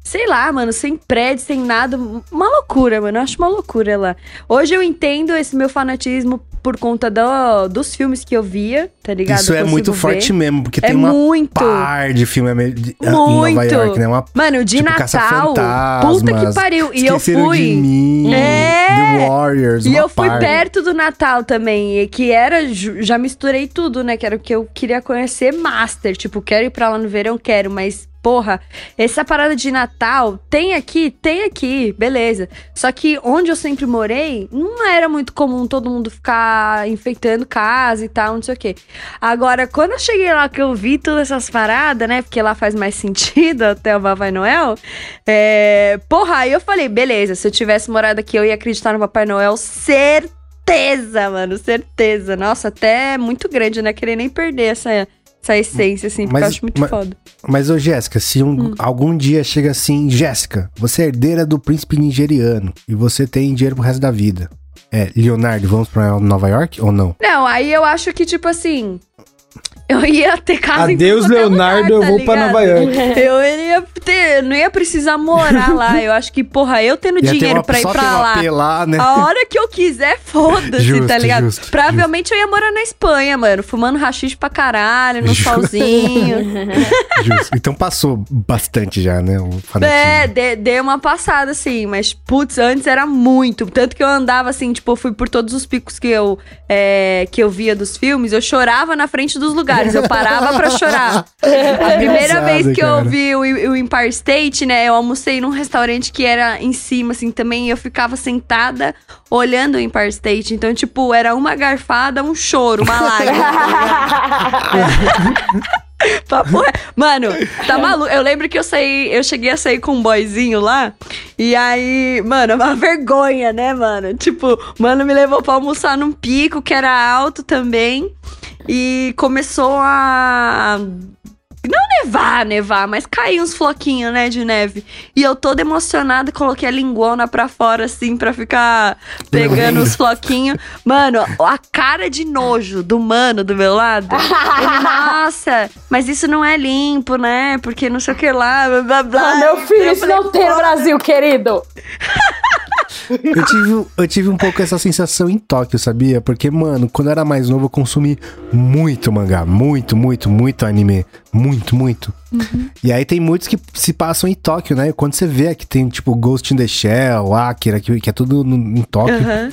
Speaker 2: sei lá, mano, sem prédio, sem nada. Uma loucura, mano. Eu acho uma loucura lá. Hoje eu entendo esse meu fanatismo por conta do, dos filmes que eu via, tá ligado?
Speaker 1: Isso é muito
Speaker 2: ver.
Speaker 1: forte mesmo, porque
Speaker 2: É
Speaker 1: tem uma
Speaker 2: muito.
Speaker 1: par de filme ame- de- em Nova
Speaker 2: Muito.
Speaker 1: York, né? Uma
Speaker 2: Mano, de
Speaker 1: tipo,
Speaker 2: Natal. Puta que pariu. E eu fui.
Speaker 1: de mim,
Speaker 2: É.
Speaker 1: The Warriors,
Speaker 2: E eu fui
Speaker 1: par.
Speaker 2: perto do Natal também, e que era, já misturei tudo, né? Que era o que eu queria conhecer master, tipo, quero ir pra lá no verão, quero, mas porra, essa parada de Natal tem aqui, tem aqui, beleza. Só que onde eu sempre morei, não era muito comum todo mundo ficar enfeitando casa e tal, não sei o quê. Agora, quando eu cheguei lá que eu vi todas essas paradas, né? Porque lá faz mais sentido até o Papai Noel. É, porra, aí eu falei, beleza, se eu tivesse morado aqui, eu ia acreditar no Papai Noel, certeza, mano, certeza. Nossa, até muito grande, né? Querer nem perder essa, essa essência, assim, porque
Speaker 1: Mas-
Speaker 2: eu acho muito
Speaker 1: mas-
Speaker 2: foda.
Speaker 1: Mas, ô Jéssica, se um-
Speaker 2: Hum.
Speaker 1: algum dia chega assim, Jéssica, você é herdeira do príncipe nigeriano e você tem dinheiro pro resto da vida. É, Leonardo, vamos pra Nova York ou não?
Speaker 2: Não, aí eu acho que, tipo assim. Eu ia ter casa em
Speaker 6: Adeus,
Speaker 2: é
Speaker 6: Leonardo,
Speaker 2: lugar,
Speaker 6: eu vou pra
Speaker 2: ligado?
Speaker 6: Nova York.
Speaker 2: Eu ia ter, não ia precisar morar lá. Eu acho que, porra, eu tendo
Speaker 1: Ia
Speaker 2: dinheiro
Speaker 1: uma-
Speaker 2: pra ir pra lá.
Speaker 1: Lá, né?
Speaker 2: A hora que eu quiser, foda-se,
Speaker 1: Justo,
Speaker 2: tá ligado?
Speaker 1: justo,
Speaker 2: Provavelmente eu ia morar na Espanha, mano. Fumando rachixe pra caralho, no
Speaker 1: Justo.
Speaker 2: solzinho.
Speaker 1: Justo. Então passou bastante já, né? O fanatismo.
Speaker 2: É, de- dei uma passada, assim, mas, putz, antes era muito. Tanto que eu andava, assim, tipo, eu fui por todos os picos que eu, é, que eu via dos filmes, eu chorava na frente dos lugares, eu parava pra chorar. A primeira vez que
Speaker 1: cara.
Speaker 2: eu vi o, o Empire State, né, eu almocei num restaurante que era em cima, assim, também, e eu ficava sentada olhando o Empire State. Então, tipo, era uma garfada, um choro, uma lágrima. Papo re- Mano, tá maluco? Eu lembro que eu saí, eu cheguei a sair com um boyzinho lá. E aí, mano, é uma vergonha, né, mano? Tipo, mano me levou pra almoçar num pico que era alto também. E começou a. Não nevar, nevar, mas cair uns floquinhos, né, de neve. E eu toda emocionada, coloquei a linguona pra fora, assim, pra ficar pegando os floquinhos. Mano, a cara de nojo do mano do meu lado. Ele, nossa, mas isso não é limpo, né? Porque não sei o que lá, blá blá blá.
Speaker 4: Ah, meu filho, isso
Speaker 2: falei,
Speaker 4: não tem no Brasil, querido.
Speaker 1: Eu tive, eu tive um pouco essa sensação em Tóquio, sabia? Porque, mano, quando eu era mais novo, eu consumi muito mangá. Muito, muito, muito anime. Muito, muito. E aí tem muitos que se passam em Tóquio, né? Quando você vê que tem, tipo, Ghost in the Shell, Akira, que, que é tudo no- em Tóquio.
Speaker 2: Aham.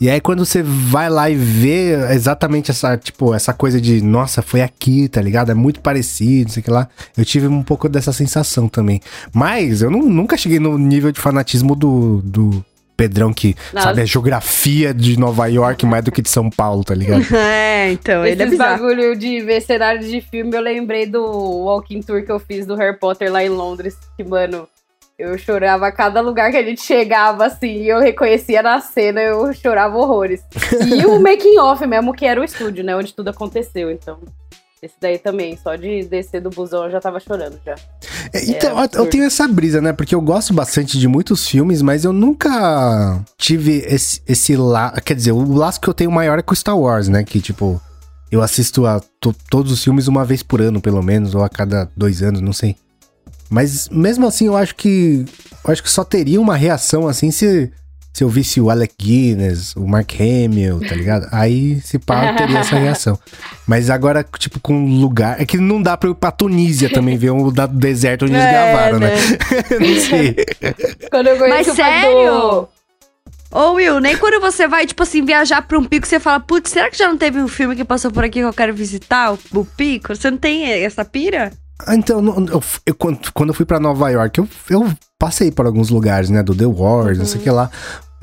Speaker 1: E aí quando você vai lá e vê exatamente essa, tipo, essa coisa de, nossa, foi aqui, tá ligado? É muito parecido, sei que lá. Eu tive um pouco dessa sensação também. Mas eu nu- nunca cheguei no nível de fanatismo do, do Pedrão que
Speaker 4: Não.
Speaker 1: sabe a geografia de Nova York mais do que de São Paulo, tá ligado?
Speaker 2: É, então, ele é bizarro.
Speaker 4: bagulho de ver cenário de filme, eu lembrei do walking tour que eu fiz do Harry Potter lá em Londres. Que, mano, eu chorava a cada lugar que a gente chegava, assim, e eu reconhecia na cena, eu chorava horrores. E o making off mesmo, que era o estúdio, né? Onde tudo aconteceu, então. Esse daí também, só de descer do busão eu já tava chorando já.
Speaker 1: É, Então,
Speaker 4: É
Speaker 1: eu- tenho essa brisa, né? Porque eu gosto bastante de muitos filmes, mas eu nunca tive esse, esse laço. Quer dizer, o laço que eu tenho maior é com Star Wars, né? Que, tipo, eu assisto a to- todos os filmes uma vez por ano, pelo menos, ou a cada dois anos, não sei. Mas mesmo assim, eu acho que. Eu acho que só teria uma reação assim se. Se eu visse o Alec Guinness, o Mark Hamill, tá ligado? Aí, se pá, eu teria essa reação. Mas agora, tipo, com lugar. É que não dá pra eu ir pra Tunísia também ver o da- do deserto onde eles
Speaker 2: É,
Speaker 1: gravaram, né?
Speaker 2: né?
Speaker 1: não sei.
Speaker 4: Quando eu
Speaker 2: Mas
Speaker 4: o pai
Speaker 2: sério? Ô, Will, nem quando você vai, tipo assim, viajar pra um pico, você fala, putz, será que já não teve um filme que passou por aqui que eu quero visitar? O, o pico? Você não tem essa pira?
Speaker 1: Ah, Então, eu, eu- quando, quando eu fui pra Nova York, eu, eu passei por alguns lugares, né? Do The Wars, não sei o que lá.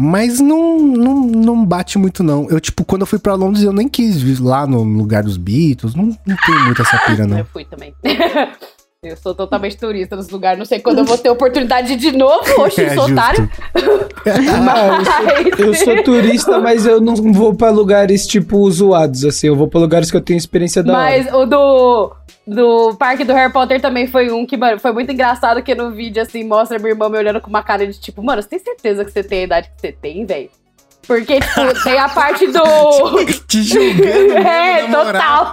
Speaker 1: Mas não, não, não bate muito, não. Eu, tipo, quando eu fui pra Londres, eu nem quis ir lá no lugar dos Beatles. Não, não tenho muito essa pira,
Speaker 4: Eu
Speaker 1: não.
Speaker 4: fui também. Eu sou totalmente turista nos lugares. Não sei quando eu vou ter oportunidade de novo. Oxe,
Speaker 1: É,
Speaker 4: sou
Speaker 1: justo.
Speaker 4: otário.
Speaker 6: Ah, eu, sou, eu sou turista, mas eu não vou pra lugares, tipo, zoados, assim. Eu vou pra lugares que eu tenho experiência da hora.
Speaker 4: Mas o do, do parque do Harry Potter também foi um que, mano, foi muito engraçado que no vídeo, assim, mostra minha irmã me olhando com uma cara de tipo, mano, você tem certeza que você tem a idade que você tem, velho? Porque, tipo, tem a parte do.
Speaker 1: Te julgando.
Speaker 4: É, total.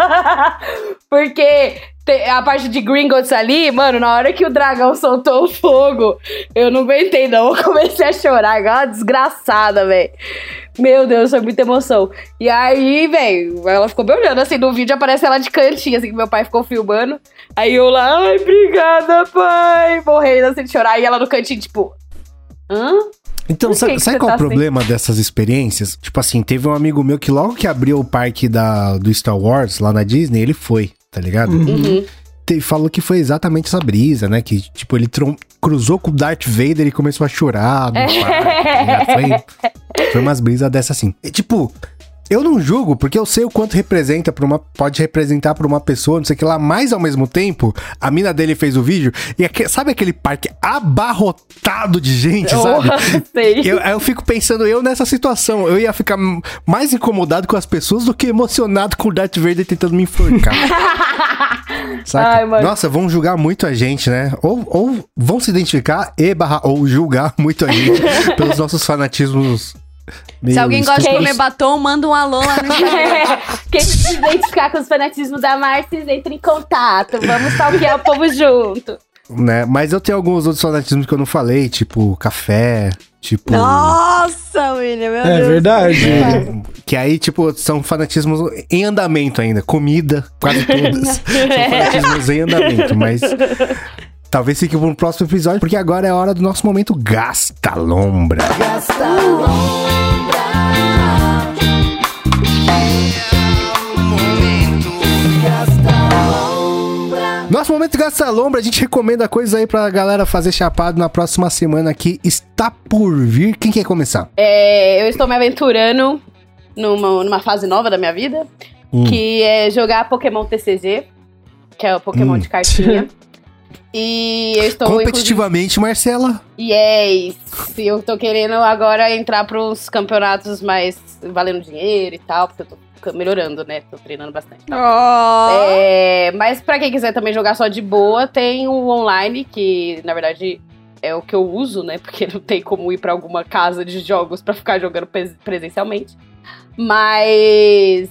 Speaker 4: Porque tem a parte de Gringotts ali, mano, na hora que o dragão soltou o fogo, eu não aguentei, não. Eu comecei a chorar, igual uma desgraçada, velho. Meu Deus, foi muita emoção. E aí, velho, ela ficou me olhando assim no vídeo, aparece ela de cantinho, assim, que meu pai ficou filmando. Aí eu lá, ai, obrigada, pai. Morrendo assim de chorar. E ela no cantinho, tipo. Hã?
Speaker 1: Então,
Speaker 4: que
Speaker 1: sabe,
Speaker 4: que
Speaker 1: sabe qual é
Speaker 4: tá
Speaker 1: o problema dessas experiências? Tipo assim, teve um amigo meu que logo que abriu o parque da, do Star Wars lá na Disney, ele foi, tá ligado?
Speaker 4: Uhum.
Speaker 1: Te- falou que foi exatamente essa brisa, né? Que, tipo, ele trom- cruzou com o Darth Vader e começou a chorar no parque, tá? Foi, foi umas brisas dessa assim. E, tipo, eu não julgo, porque eu sei o quanto representa pra uma. Pode representar pra uma pessoa, não sei o que lá, mas ao mesmo tempo, a mina dele fez o vídeo e aque- sabe aquele parque abarrotado de gente, sabe?
Speaker 4: Oh, sei.
Speaker 1: Eu, eu fico pensando, eu nessa situação, eu ia ficar mais incomodado com as pessoas do que emocionado com o Darth Vader tentando me enforcar.
Speaker 4: Ai.
Speaker 1: Nossa, vão julgar muito a gente, né? Ou, ou vão se identificar e barra, ou julgar muito a gente pelos nossos fanatismos
Speaker 2: Se alguém gosta de comer batom, manda um alô lá no Instagram.
Speaker 4: Quem se identificar com os fanatismos da Marcis, entre em contato. Vamos stalkear o povo junto.
Speaker 1: né? Mas eu tenho alguns outros fanatismos que eu não falei, tipo café, tipo.
Speaker 2: Nossa, William, meu
Speaker 6: É
Speaker 2: Deus.
Speaker 6: verdade.
Speaker 1: É, que aí, tipo, são fanatismos em andamento ainda. Comida, quase todas. são fanatismos em andamento, mas. Talvez fique para um próximo episódio, porque agora é hora do nosso momento Gasta Lombra. Nosso momento Gasta Lombra, a gente recomenda coisas aí pra galera fazer chapado na próxima semana que está por vir. Quem quer começar?
Speaker 4: É, eu estou me aventurando numa, numa fase nova da minha vida,
Speaker 1: Hum.
Speaker 4: que é jogar Pokémon TCG, que é o Pokémon
Speaker 1: Hum.
Speaker 4: de cartinha. E eu estou
Speaker 1: Competitivamente, Marcela.
Speaker 4: Yes! Eu tô querendo agora entrar pros campeonatos mais valendo dinheiro e tal, porque eu tô melhorando, né? Tô treinando bastante.
Speaker 2: Ó.
Speaker 4: É, mas pra quem quiser também jogar só de boa, tem o online, que na verdade é o que eu uso, né? Porque não tem como ir pra alguma casa de jogos pra ficar jogando pres- presencialmente. Mas.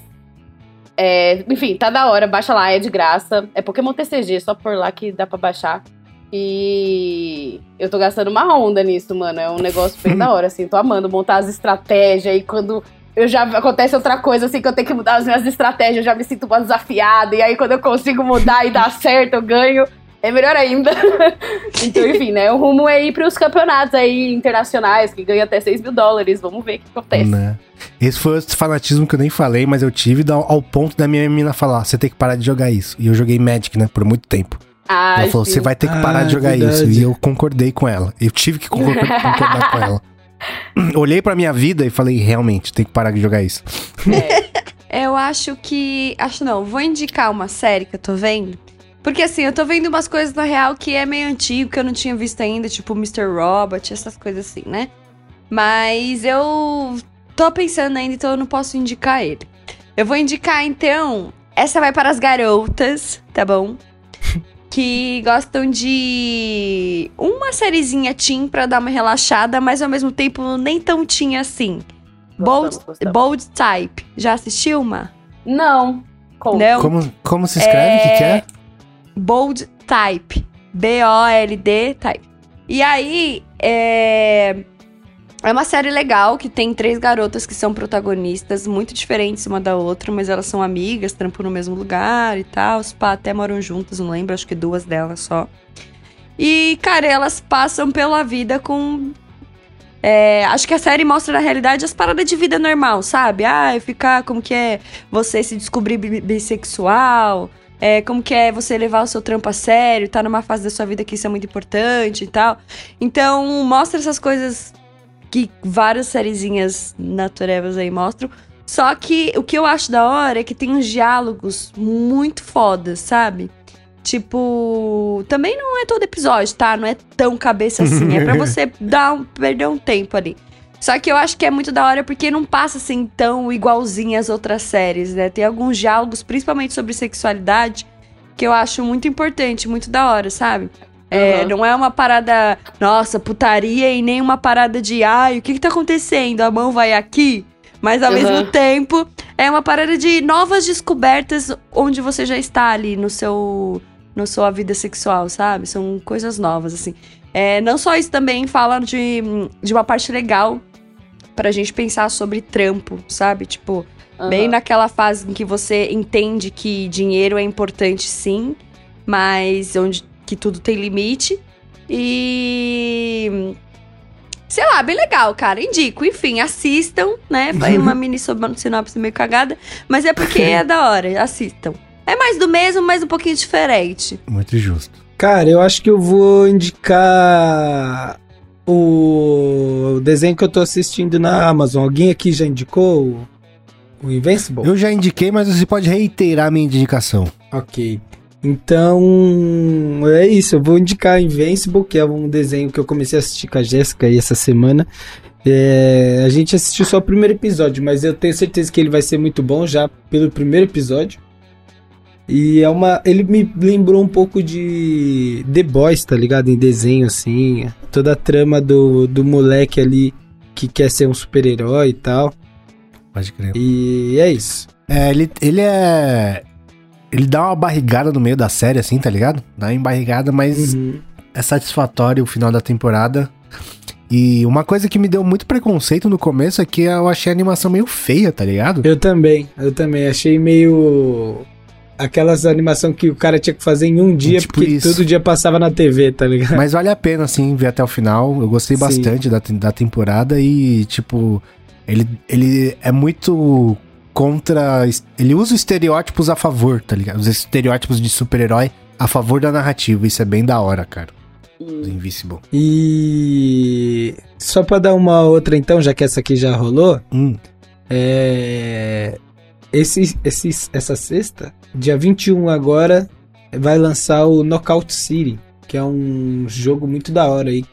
Speaker 4: É, enfim, tá da hora, baixa lá, é de graça. É Pokémon TCG, só por lá que dá pra baixar. E eu tô gastando uma onda nisso, mano. É um negócio bem da hora, assim. Tô amando montar as estratégias e quando eu já acontece outra coisa, assim, que eu tenho que mudar as minhas estratégias, eu já me sinto mais desafiada. E aí, quando eu consigo mudar e dar certo, eu ganho. É melhor ainda. então, enfim, né? O rumo é ir pros campeonatos aí internacionais, que ganha até 6 mil dólares. Vamos ver o que acontece.
Speaker 1: Né? Esse foi outro fanatismo que eu nem falei, mas eu tive da- ao ponto da minha menina falar: você tem que parar de jogar isso. E eu joguei Magic, né, por muito tempo.
Speaker 4: Ah,
Speaker 1: ela falou: você vai ter que parar
Speaker 6: Ah,
Speaker 1: de jogar
Speaker 6: verdade.
Speaker 1: isso. E eu concordei com ela. Eu tive que concor- concordar com ela. Olhei pra minha vida e falei: realmente, tem que parar de jogar isso.
Speaker 2: Eu acho que. Acho não, vou indicar uma série que eu tô vendo. Porque assim, eu tô vendo umas coisas na real que é meio antigo, que eu não tinha visto ainda, tipo Mr. Robot, essas coisas assim, né? Mas eu tô pensando ainda, então eu não posso indicar ele. Eu vou indicar então. Essa vai para as garotas, tá bom? que gostam de uma sériezinha teen pra dar uma relaxada, mas ao mesmo tempo nem tão teen assim. Bold. Bold Type. Já assistiu uma?
Speaker 4: Não. Como?
Speaker 2: Não.
Speaker 1: Como, como se escreve? O que, que é?
Speaker 2: Bold Type. B-O-L-D Type. E aí, é... É uma série legal que tem três garotas que são protagonistas, muito diferentes uma da outra, mas elas são amigas, trampam no mesmo lugar e tal. Os pá até moram juntas, não lembro, acho que duas delas só. E, cara, elas passam pela vida com. é, acho que a série mostra na realidade as paradas de vida normal, sabe? Ah, ficar como que é você se descobrir bi- bissexual, é, como que é você levar o seu trampo a sério, tá numa fase da sua vida que isso é muito importante e tal. Então, mostra essas coisas que várias sériezinhas naturevas aí mostram. Só que o que eu acho da hora é que tem uns diálogos muito fodas, sabe? Tipo, também não é todo episódio, tá? Não é tão cabeça assim. É pra você dar um, perder um tempo ali. Só que eu acho que é muito da hora porque não passa assim tão igualzinho às outras séries, né? Tem alguns diálogos, principalmente sobre sexualidade, que eu acho muito importante, muito da hora, sabe? É,
Speaker 4: Aham.
Speaker 2: não é uma parada, nossa, putaria e nem uma parada de, ai, o que que tá acontecendo? A mão vai aqui? Mas ao
Speaker 4: Aham.
Speaker 2: mesmo tempo, é uma parada de novas descobertas onde você já está ali no seu, na sua vida sexual, sabe? São coisas novas, assim. É, não só isso também fala de, de uma parte legal pra gente pensar sobre trampo, sabe? Tipo,
Speaker 4: Aham.
Speaker 2: bem naquela fase em que você entende que dinheiro é importante sim, mas onde que tudo tem limite. E sei lá, bem legal, cara. Indico, enfim, assistam, né? Foi uma mini sinopse meio cagada, mas é porque é da hora, assistam. É mais do mesmo, mas um pouquinho diferente.
Speaker 1: Muito justo.
Speaker 6: Cara, eu acho que eu vou indicar o desenho que eu tô assistindo na Amazon. Alguém aqui já indicou o, Invincible?
Speaker 1: Eu já indiquei, mas você pode reiterar a minha indicação.
Speaker 6: Ok. Então, é isso. Eu vou indicar Invincible, que é um desenho que eu comecei a assistir com a Jéssica aí essa semana. É, a gente assistiu só o primeiro episódio, mas eu tenho certeza que ele vai ser muito bom já pelo primeiro episódio. E é uma. Ele me lembrou um pouco de The Boys, tá ligado? Em desenho, assim. Toda a trama do, do moleque ali
Speaker 3: que quer ser um super-herói e tal.
Speaker 1: Pode crer.
Speaker 3: E é isso.
Speaker 1: É, ele, ele é. Ele dá uma barrigada no meio da série, assim, tá ligado? Dá uma embarrigada, mas
Speaker 3: Uhum.
Speaker 1: é satisfatório o final da temporada. E uma coisa que me deu muito preconceito no começo é que eu achei a animação meio feia, tá ligado?
Speaker 3: Eu também, eu também. Achei meio. Aquelas animação que o cara tinha que fazer em um dia,
Speaker 1: Tipo
Speaker 3: porque
Speaker 1: isso.
Speaker 3: todo dia passava na TV, tá ligado?
Speaker 1: Mas vale a pena, assim, ver até o final. Eu gostei
Speaker 3: Sim.
Speaker 1: bastante da, da temporada e, tipo, ele, ele é muito contra. Ele usa estereótipos a favor, tá ligado? Os estereótipos de super-herói a favor da narrativa. Isso é bem da hora, cara. Do Invisible.
Speaker 3: E. Só pra dar uma outra então, já que essa aqui já rolou,
Speaker 1: Hum,
Speaker 3: é. Esse, esse, essa sexta, dia 21 agora, vai lançar o Knockout City, que é um jogo muito da hora aí.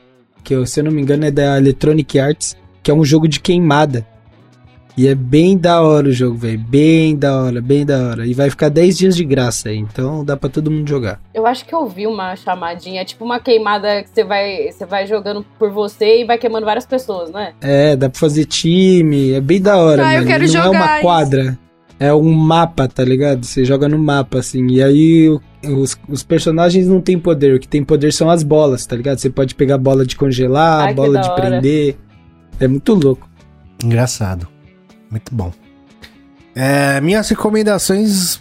Speaker 3: Que, eu, se eu não me engano, é da Electronic Arts, que é um jogo de queimada. E é bem da hora o jogo, velho. Bem da hora, bem da hora. E vai ficar 10 dias de graça aí, então dá pra todo mundo jogar.
Speaker 4: Eu acho que eu vi uma chamadinha, é tipo uma queimada que você vai, você vai jogando por você e vai queimando várias pessoas, não é?
Speaker 3: É, dá pra fazer time, é bem da hora,
Speaker 2: Ah, eu
Speaker 3: mano.
Speaker 2: quero
Speaker 3: Não é
Speaker 2: jogar
Speaker 3: uma
Speaker 2: isso.
Speaker 3: É um mapa, tá ligado? Você joga no mapa, assim, e aí os, os personagens não têm poder, o que tem poder são as bolas, tá ligado? Você pode pegar bola de congelar,
Speaker 4: Ai,
Speaker 3: bola de
Speaker 4: hora.
Speaker 3: prender, é muito louco.
Speaker 1: engraçado. Muito bom. É, minhas recomendações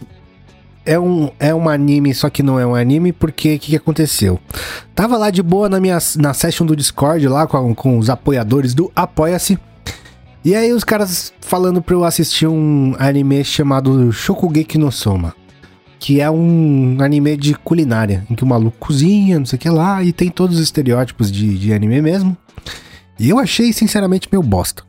Speaker 1: é um, é um anime, só que não é um anime, porque o que, que aconteceu? Tava lá de boa na minha na session do Discord, lá com, com os apoiadores do Apoia-se. E aí os caras falando pra eu assistir um anime chamado Shokugeki no Soma. Que é um anime de culinária, em que o maluco cozinha, não sei o que lá, e tem todos os estereótipos de, de anime mesmo. E eu achei, sinceramente, meio bosta.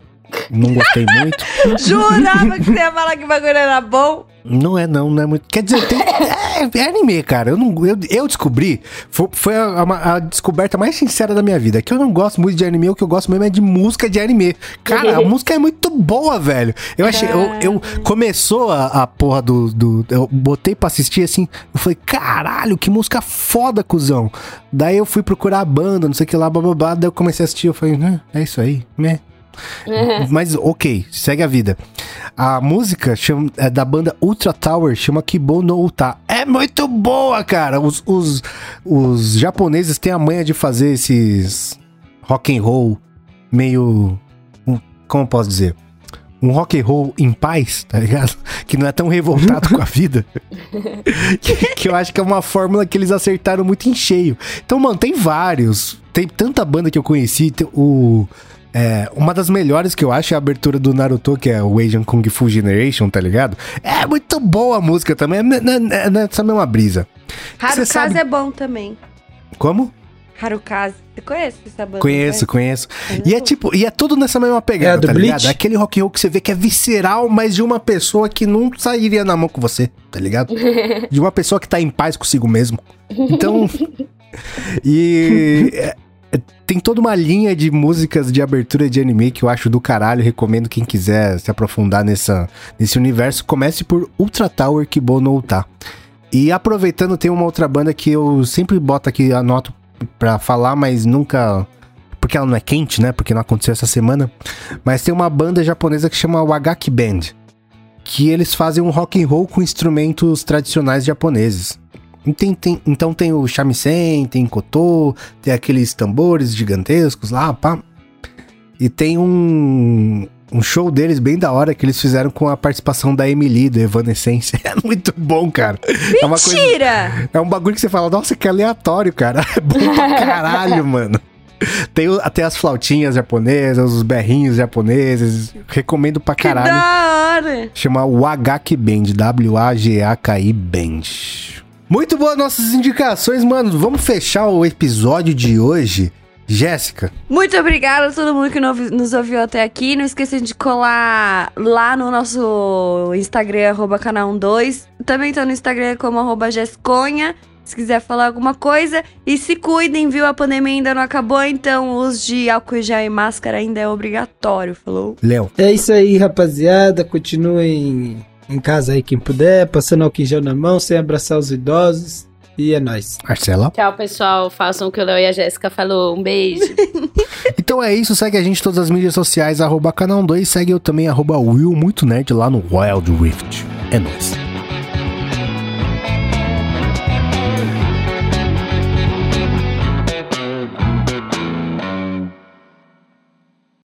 Speaker 1: Não gostei muito.
Speaker 2: Jurava que você ia falar que o bagulho era bom.
Speaker 1: Não é, não, não é muito. Quer dizer, tem, é, é anime, cara. Eu, não, eu, eu descobri. Foi, foi a, a- a descoberta mais sincera da minha vida. Que eu não gosto muito de anime, o que eu gosto mesmo é de música de anime. Cara, a música é muito boa, velho. Eu achei. Eu, eu- começou a, a porra do, do. Eu botei pra assistir assim. Eu falei, caralho, que música foda, cuzão. Daí eu fui procurar a banda, não sei o que lá, bababá. Daí eu comecei a assistir. Eu falei, "Né, é isso aí, né? Mas ok, segue a vida. A música chama- é da banda Ultra Tower, chama Kibo no Uta. É muito boa, cara. Os, os, os japoneses têm a manha de fazer esses rock and roll meio. um- Como eu posso dizer? Um rock and roll em paz, tá ligado? Que não é tão revoltado com a vida. que, que eu acho que é uma fórmula que eles acertaram muito em cheio. Então, mano, tem vários. Tem tanta banda que eu conheci. o. É, uma das melhores que eu acho é a abertura do Naruto, que é o Asian Kung Fu Generation, tá ligado? É muito boa a música também, é, é, é nessa mesma brisa.
Speaker 2: Harukaze
Speaker 1: sabe-
Speaker 2: é bom também.
Speaker 1: Como?
Speaker 2: Harukaze. Você conhece essa banda?
Speaker 1: Conheço,
Speaker 2: não
Speaker 1: conheço.
Speaker 2: conhece?
Speaker 1: E é tipo, e é tudo nessa mesma
Speaker 3: É
Speaker 1: pegada,
Speaker 3: do
Speaker 1: tá ligado?
Speaker 3: Bleach?
Speaker 1: É aquele rock and roll que você vê que é visceral, mas de uma pessoa que não sairia na mão com você, tá ligado? De uma pessoa que tá em paz consigo mesmo. Então. e. tem toda uma linha de músicas de abertura de anime que eu acho do caralho. Recomendo quem quiser se aprofundar nessa, nesse universo. Comece por Ultra Tower Kibo no Uta. E aproveitando, tem uma outra banda que eu sempre boto aqui, anoto pra falar, mas nunca. Porque ela não é quente, né? Porque não aconteceu essa semana. Mas tem uma banda japonesa que chama Wagaki Band. Que eles fazem um rock and roll com instrumentos tradicionais japoneses. Tem- tem- então tem o shamisen, tem koto, tem aqueles tambores gigantescos lá, pá. E tem um, um show deles bem da hora que eles fizeram com a participação da Emily, do Evanescence. É muito bom, cara. É uma coisa
Speaker 2: Mentira!
Speaker 1: é um bagulho que você fala, nossa, que aleatório, cara. É bom pra caralho, mano. Tem até as flautinhas japonesas, os berrinhos japoneses. Recomendo pra
Speaker 2: Que
Speaker 1: caralho.
Speaker 2: da hora!
Speaker 1: Chama Wagaki Band, W-A-G-A-K-I Band. Muito boas nossas indicações, mano. Vamos fechar o episódio de hoje. Jéssica,
Speaker 2: Muito obrigada a todo mundo que no- nos ouviu até aqui. Não esqueça de colar lá no nosso Instagram, arroba canal 12. Também tô no Instagram como arroba Jesconha, se quiser falar alguma coisa. E se cuidem, viu? A pandemia ainda não acabou, então o uso de álcool gel e máscara ainda é obrigatório, falou?
Speaker 1: Léo.
Speaker 3: É isso aí, rapaziada. Continuem em casa aí quem puder, passando álcool em gel na mão, sem abraçar os idosos. E é nóis.
Speaker 1: Marcela.
Speaker 4: Tchau, pessoal. Façam o que o Léo e a Jéssica falou. Um beijo.
Speaker 1: Então é isso, segue a gente em todas as mídias sociais, arroba canal 2, segue eu também, arroba Will Muito Nerd lá no Wild Rift. É nóis.